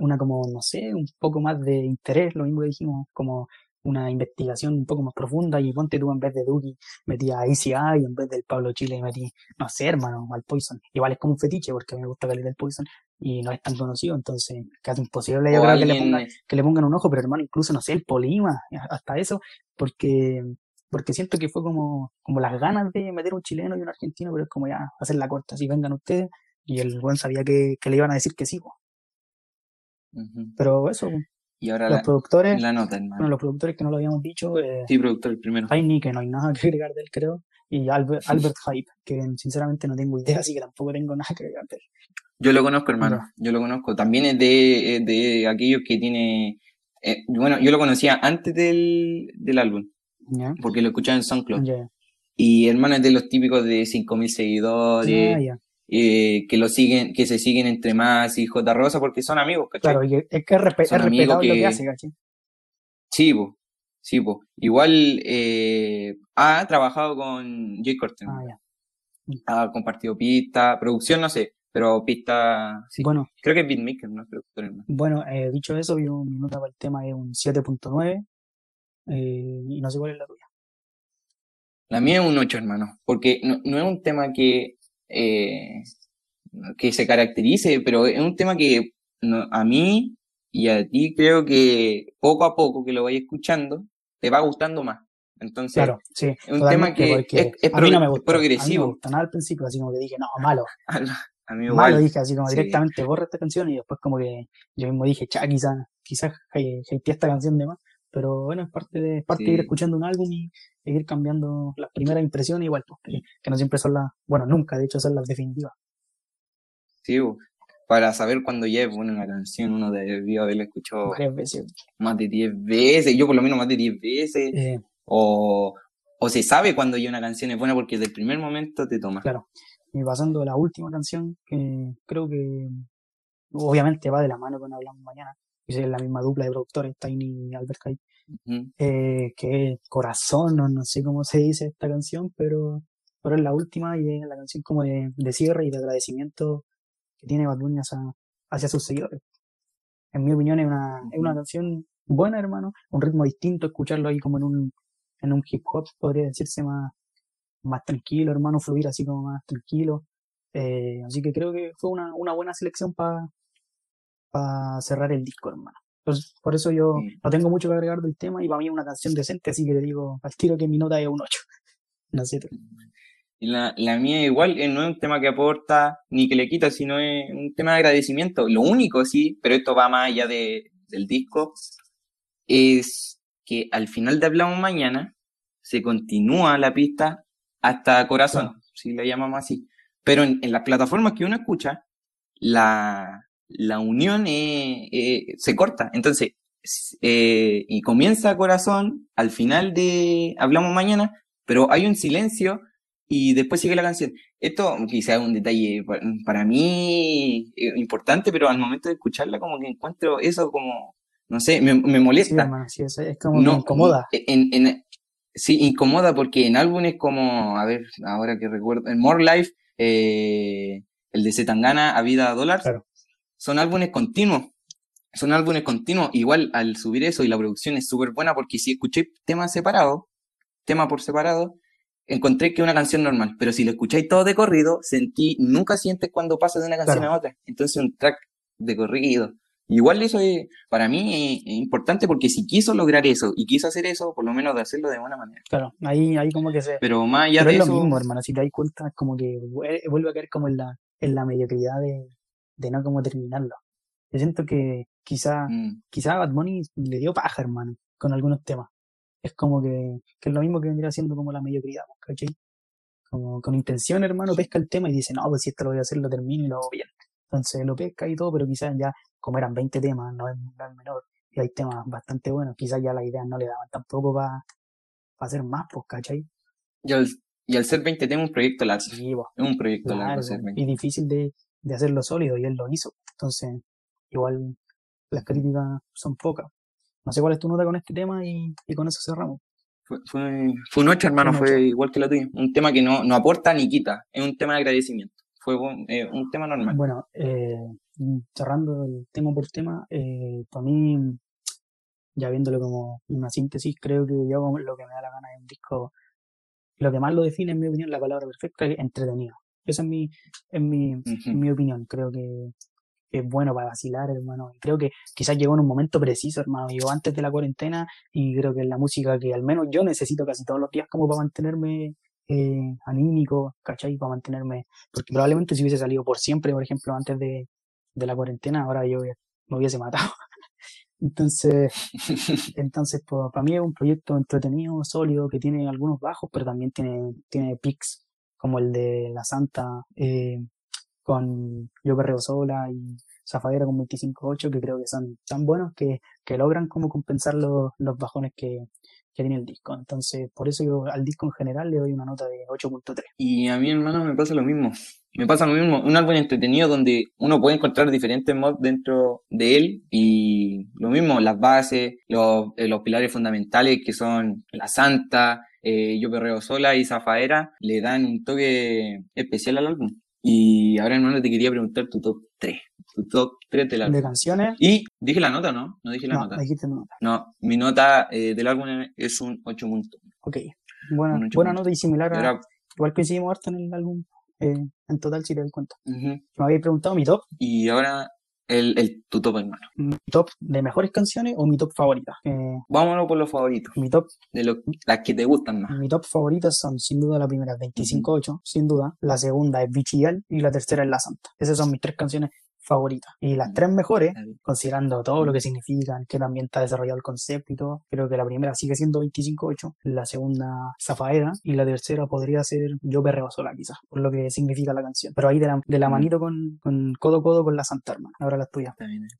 una como, no sé, un poco más de interés, lo mismo que dijimos, como una investigación un poco más profunda y ponte tú en vez de Duki metí a ICI y en vez del Pablo Chile metí, no sé, hermano, al Poison. Igual es como un fetiche porque me gusta calidad del Poison y no es tan conocido, entonces casi imposible yo creo que, le pongan, que le pongan un ojo, pero hermano, incluso no sé, el Polima, hasta eso, porque porque siento que fue como, como las ganas de meter un chileno y un argentino, pero es como ya hacer la corta, si vengan ustedes, y el buen sabía que, que le iban a decir que sí. Pero eso, y ahora los productores, la nota, bueno, los productores que no lo habíamos dicho, eh, sí, productor primero. Tiny, que no hay nada que agregar de él, creo, y Albert, Albert Hype, que sinceramente no tengo idea, así que tampoco tengo nada que agregar de él. Yo lo conozco, hermano, yo lo conozco. También es de, de aquellos que tiene, eh, bueno, yo lo conocía antes del, del álbum, porque lo escuchaba en SoundCloud. Y hermano es de los típicos de 5.000 seguidores. Ah, eh, que lo siguen, que se siguen entre más y J. Rosa porque son amigos, ¿cachai? Claro, es que es, respetado lo que hace, ¿cachai? Sí, po, sí, po. Igual eh, ha trabajado con Jay Corten. Ah, ya. Ha compartido pista, producción no sé, pero pista, sí. Bueno. Creo que es beatmaker, no es. Bueno, eh, dicho eso, yo, mi nota para el tema es un 7.9 eh, y no sé cuál es la tuya. La mía es un 8, hermano, porque no, no es un tema que eh, que se caracterice, pero es un tema que a mí y a ti creo que poco a poco que lo vayas escuchando, te va gustando más. Entonces, claro, sí, es un tema que es, progresivo. A mí nada al principio, así como que dije, no, malo. a mí igual. Malo dije, así como directamente borra esta canción y después como que yo mismo dije, cha, quizás quizás esta canción de más. Pero bueno, es parte de, parte de ir escuchando un álbum y, ir cambiando las primeras impresiones igual, pues, que, no siempre son las, bueno, nunca, de hecho, son las definitivas. Sí, para saber cuándo ya es buena una canción, uno debió haberla escuchado varias veces. Más de 10 veces, yo por lo menos más de 10 veces. Eh. o, o se sabe cuando ya una canción es buena porque desde el primer momento te toma. Claro. Y pasando a la última canción, que creo que obviamente va de la mano con Hablamos Mañana, es la misma dupla de productores, Tiny y Albert Hyde, eh, que es Corazón, no, no, sé cómo se dice esta canción, pero, pero es la última y es la canción como de, de cierre y de agradecimiento que tiene Bad Bunny hacia, sus seguidores. En mi opinión es una, es una canción buena, hermano, un ritmo distinto, escucharlo ahí como en un, en un hip hop, podría decirse más, más tranquilo, hermano, fluir así como más tranquilo. Eh, así que creo que fue una, una buena selección para para cerrar el disco, hermano. Entonces, por eso yo no tengo mucho que agregar del tema y para mí es una canción decente, así que le digo al tiro que mi nota es un 8. No sé. La, la mía igual eh, no es un tema que aporta ni que le quita, sino es un tema de agradecimiento. Lo único, sí, pero esto va más allá de, del disco, es que al final de Hablamos Mañana se continúa la pista hasta Corazón, si la llamamos así. Pero en, en las plataformas que uno escucha, la, la unión se corta. Entonces, eh, y comienza corazón, al final de Hablamos Mañana, pero hay un silencio y después sigue la canción. Esto quizás es un detalle para mí eh, importante, pero al momento de escucharla como que encuentro eso como, no sé, me, molesta. Sí, es, como no, incomoda. En, sí, incomoda porque en álbumes como, a ver, ahora que recuerdo, en More Life, eh, el de Zetangana, A Vida Dólar, son álbumes continuos. Son álbumes continuos. Igual al subir eso y la producción es súper buena porque si escucháis temas separados, tema por separado, encontré que es una canción normal. Pero si lo escucháis todo de corrido, sentí, nunca sientes cuando pasa de una canción a otra. Entonces un track de corrido. Igual eso es, para mí es, importante porque si quiso lograr eso y quiso hacer eso, por lo menos de hacerlo de buena manera. Claro, ahí, ahí como que se... Pero más allá de es lo mismo, hermano, si te das cuenta, como que vuelve a caer como en la, en la mediocridad de, de no cómo terminarlo. Yo siento que quizá, mm. quizá Bad Bunny le dio paja, hermano, con algunos temas. es como que, que es lo mismo que vendría siendo como la mediocridad, ¿cachai? Como con intención, hermano, pesca el tema y dice, no, pues si esto lo voy a hacer, lo termino y lo hago bien. Entonces lo pesca y todo, pero quizás ya, como eran 20 temas, no es, no es menor, y hay temas bastante buenos, quizás ya la idea no le daban tampoco para hacer más, pues, ¿cachai? Y al, y al ser 20 temas un proyecto largo. Sí, Es un proyecto largo ser 20. y difícil de, de hacerlo sólido, y él lo hizo. Entonces, igual las críticas son pocas. No sé cuál es tu nota con este tema y, y con eso cerramos. Fue, fue, fue un 8, hermano, Un fue igual que la tuya. Un tema que no, no aporta ni quita, es un tema de agradecimiento. Fue un, eh, un tema normal. Bueno, eh, cerrando el tema por tema, eh, para mí, ya viéndolo como una síntesis, creo que yo lo que me da la gana es un disco, lo que más lo define, en mi opinión, la palabra perfecta es entretenido. Esa es mi, es mi, Ujú. mi opinión. Creo que es bueno para vacilar, hermano. Y creo que quizás llegó en un momento preciso, hermano. Llegó antes de la cuarentena y creo que es la música que al menos yo necesito casi todos los días como para mantenerme eh, anímico, ¿cachai? Para mantenerme... Porque probablemente si hubiese salido por siempre, por ejemplo, antes de, de la cuarentena, ahora yo me hubiese matado. Entonces, entonces pues, para mí es un proyecto entretenido, sólido, que tiene algunos bajos, pero también tiene, tiene pics como el de La Santa, eh, con Yo Perreo Sola y Zafadera con 25.8, que creo que son tan buenos que, que logran como compensar los, los bajones que, que tiene el disco. Entonces, por eso yo al disco en general le doy una nota de 8.3. Y a mi hermano me pasa lo mismo. Me pasa lo mismo. Un álbum entretenido donde uno puede encontrar diferentes mods dentro de él y lo mismo, las bases, los, eh, los pilares fundamentales que son La Santa, eh, Yo Perreo Sola y Zafaera le dan un toque especial al álbum. Y ahora hermano te quería preguntar tu top 3. Tu top 3 del De álbum. canciones, Y dije la nota, ¿no? No dije la no, nota. dijiste una nota. No, mi nota eh, del álbum es un 8 puntos. Ok, buena, buena nota y similar a... ahora, Igual coincidimos harto en el álbum, eh, en total, si te das cuenta. ujú. Me habéis preguntado mi top, Y ahora el, el, tu top, hermano. mi top de mejores canciones o mi top favorita. Eh, Vámonos por los favoritos, mi top de lo, las que te gustan más. Mi top favoritas son sin duda la primera 25.8, sin duda. La segunda es Bichial y la tercera es La Santa. Esas son mis tres canciones favoritas. Y las tres mejores, considerando todo lo que significan, que también está desarrollado el concepto y todo, creo que la primera sigue siendo 25.8, la segunda Zafaera y la tercera podría ser Yo Perreo Sola quizás, por lo que significa la canción. Pero ahí de la, de la Mm. manito con, con codo a codo con La Santa, hermano. Ahora las tuyas.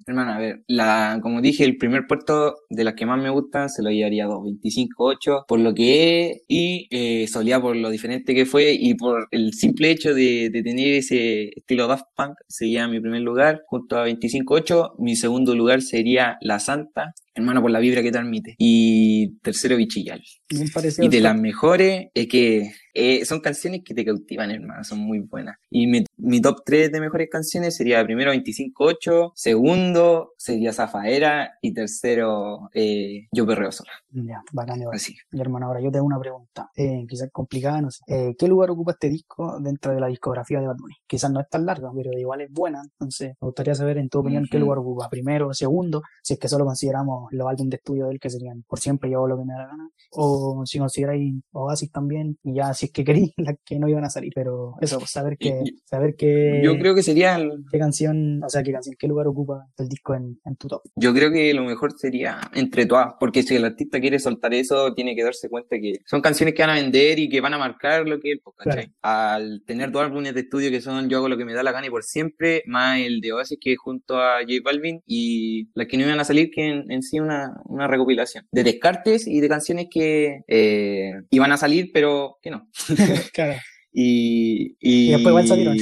Hermano, a ver, la, como dije, el primer puerto de las que más me gustan se lo llevaría a 2, 25-8, por lo que es y eh, Solía por lo diferente que fue y por el simple hecho de, de tener ese estilo Daft Punk, sería mi primer lugar, junto a 25-8. Mi segundo lugar sería La Santa, hermano, por la vibra que transmite. Y tercero, Bichillal. Bien Y de las mejores, es que eh, son canciones que te cautivan, hermano, son muy buenas. Y mi, mi top 3 de mejores canciones sería primero 25-8, segundo sería Zafaera y tercero eh, Yo Perreo Sola. Ya, bacán, igual. Así. Mi hermano, ahora yo te hago una pregunta, eh, quizás complicada, no sé. Eh, ¿Qué lugar ocupa este disco dentro de la discografía de Bad Bunny? Quizás no es tan larga, pero igual es buena, entonces me gustaría saber en tu opinión qué Ujú. lugar ocupa, primero segundo, si es que solo consideramos los álbumes de estudio de él que serían Por Siempre yo lo que me da la gana, o si consideráis Oasis también, y ya si es que queréis las que no iban a salir, pero eso, pues, saber que, Y- saber qué, Yo creo que sería, el- qué canción, o sea, qué canción, qué lugar ocupa el disco en, en tu top. yo creo que lo mejor sería entre todas, porque si el artista quiere soltar eso, tiene que darse cuenta que son canciones que van a vender y que van a marcar lo que es, pues, ¿cachai? Al tener dos álbumes de estudio que son Yo hago lo que me da la gana y por siempre, más el de Oasis que es junto a J Balvin y las que no iban a salir que en, en sí una, una recopilación de descartes y de canciones que eh, iban a salir pero que no. claro. Y, y, Y después igual salieron.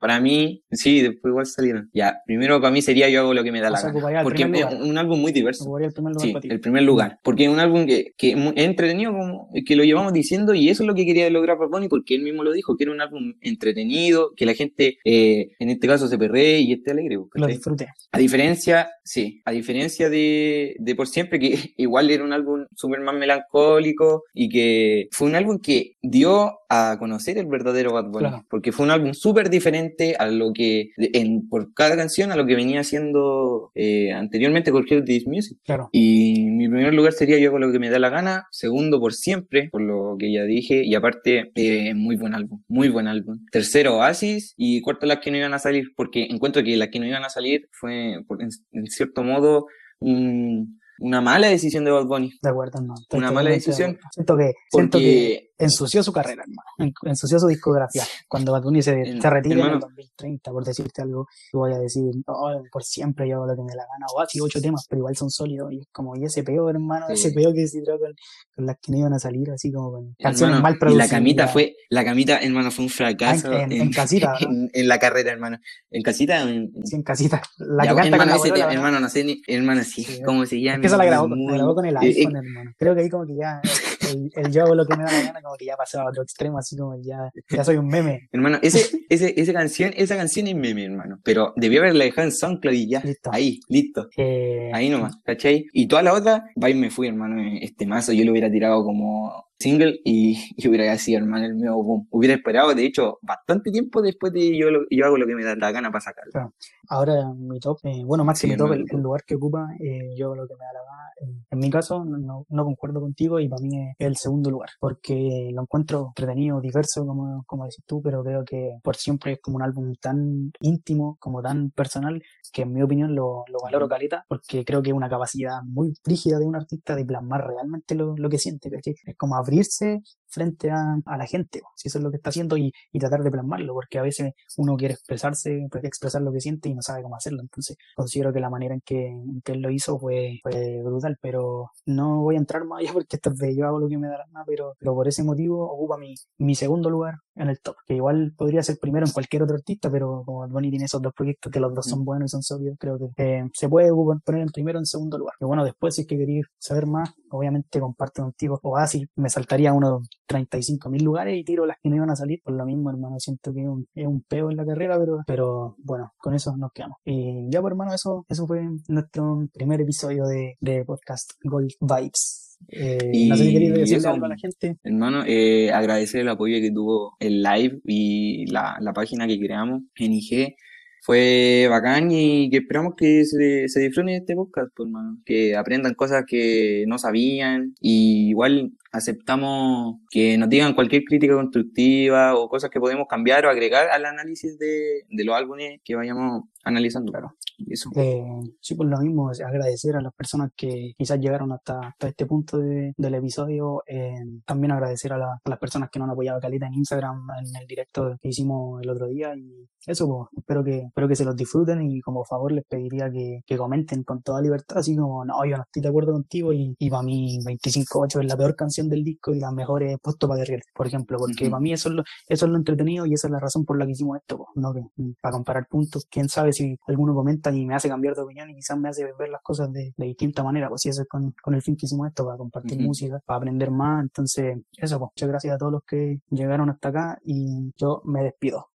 Para mí, sí, después igual salieron. Ya, primero para mí sería Yo hago lo que me da O la sea, gana. Porque es lugar. un álbum muy diverso. El primer lugar Sí, el primer lugar. Porque es un álbum que, que es entretenido, como que lo llevamos diciendo, y eso es lo que quería lograr Bad Bunny, porque él mismo lo dijo, que era un álbum entretenido, que la gente, eh, en este caso, se perree y esté alegre. Lo ¿cachai? disfruté. A diferencia, sí, a diferencia de, de Por Siempre, que igual era un álbum súper más melancólico y que fue un álbum que dio a conocer el verdadero Bad Bunny, Claro. porque fue un álbum súper diferente a lo que, en, por cada canción, a lo que venía haciendo eh, anteriormente con Hear This Music. Claro. Y mi primer lugar sería yo con lo que me da la gana, segundo por siempre, por lo que ya dije, y aparte, eh, muy buen álbum, muy buen álbum. Tercero Oasis y cuarto las que no iban a salir, porque encuentro que las que no iban a salir fue, en, en cierto modo, un, una mala decisión de Bad Bunny. De acuerdo, no. Estoy Una mala decisión. Siento que, siento que Porque, ensució su carrera, hermano. En- Ensució su discografía. Cuando Bad Bunny se, En- se retire en el hermano. 2030, por decirte algo, yo voy a decir, "Oh, por siempre yo lo que me la gana. O así ocho temas, pero igual son sólidos. Y es como, y ese peo, hermano, Sí. ese peo que se tiró con, con las que no iban a salir, así como con canciones hermano, mal y producidas. la camita fue, la camita, hermano, fue un fracaso Ah, en- en- en casita, en, en la carrera, hermano. En casita, en, en- Sí, en casita. La Ya, que canta con hermano, la bolola, tema, ¿no? hermano, no sé ni, hermano, sí, Sí, cómo se llama. Esa la grabó, con- la grabó con el eh, eh, iPhone, hermano. Creo que ahí como que ya el, el yo hago lo que me da la gana, como que ya pasó a otro extremo, así como ya, ya soy un meme. Hermano, ese, ese, esa canción, esa canción es meme, hermano. Pero debió haberla dejado en SoundCloud y ya. Listo. Ahí, listo. Eh, Ahí nomás, ¿cachai? Y toda la otra, va y me fui, hermano. Este mazo yo lo hubiera tirado como single y, y hubiera sido, hermano, el nuevo boom. Hubiera esperado, de hecho, bastante tiempo después de yo, lo- yo hago lo que me da la gana para sacarlo. Ahora mi top, eh, bueno, más que Sí, mi top, el, lugar que ocupa, eh, yo lo que me da la gana. En mi caso, no, no- no concuerdo contigo y para mí es el segundo lugar, porque lo encuentro entretenido, diverso, como, como decís tú, pero creo que por siempre es como un álbum tan íntimo, como tan personal, que en mi opinión lo, lo valoro caleta, porque creo que es una capacidad muy rígida de un artista de plasmar realmente lo, lo que siente, ¿cachai? Es como abrirse frente a, la gente, si eso es lo que está haciendo y, tratar de plasmarlo, porque a veces uno quiere expresarse, pues, expresar lo que siente y no sabe cómo hacerlo. Entonces, considero que la manera en que, en que él lo hizo fue, fue brutal, pero no voy a entrar más allá porque esto es de yo hago lo que me da la gana, pero, pero por ese motivo ocupa mi, mi segundo lugar en el top, que igual podría ser primero en cualquier otro artista, pero como Bad Bunny tiene esos dos proyectos que los dos son buenos y son sólidos, creo que eh, se puede poner en primero o en segundo lugar. Y bueno, después si es que queréis saber más, obviamente comparto contigo Oasis, me saltaría unos 35 mil lugares y tiro las que no iban a salir, por lo mismo hermano, siento que es un, es un peo en la carrera, pero, pero bueno, con eso nos quedamos. Y ya pues hermano, eso, eso fue nuestro primer episodio de, de podcast Gold Vibes. Eh, no sé si Y queréis decirle eso, algo a la gente. Hermano, eh, agradecer el apoyo que tuvo el live y la, la página que creamos en IG. Fue bacán y que esperamos que se, se disfruten de este podcast, pues, hermano. Que aprendan cosas que no sabían. Y igual aceptamos que nos digan cualquier crítica constructiva o cosas que podemos cambiar o agregar al análisis de, de los álbumes que vayamos analizando. Claro. Eso. Eh, sí, por lo mismo, es agradecer a las personas que quizás llegaron hasta, hasta este punto de- del episodio. eh, también agradecer a, la- a las personas que nos han apoyado caleta en Instagram, en el directo que hicimos el otro día. Y eso, pues, espero que, espero que se los disfruten y como favor les pediría que, que comenten con toda libertad, así como, no, yo no estoy de acuerdo contigo y, y para mí 25-8 es la peor canción del disco y la mejor es Puesto para Guerrear, por ejemplo, porque Ujú. para mí eso es, lo, eso es lo entretenido y esa es la razón por la que hicimos esto, pues, ¿no? Que, para comparar puntos, quién sabe si alguno comenta y me hace cambiar de opinión y quizás me hace ver las cosas de, de distinta manera, pues si eso es con, con el fin que hicimos esto, para compartir música, para aprender más, entonces eso, pues muchas gracias a todos los que llegaron hasta acá y yo me despido.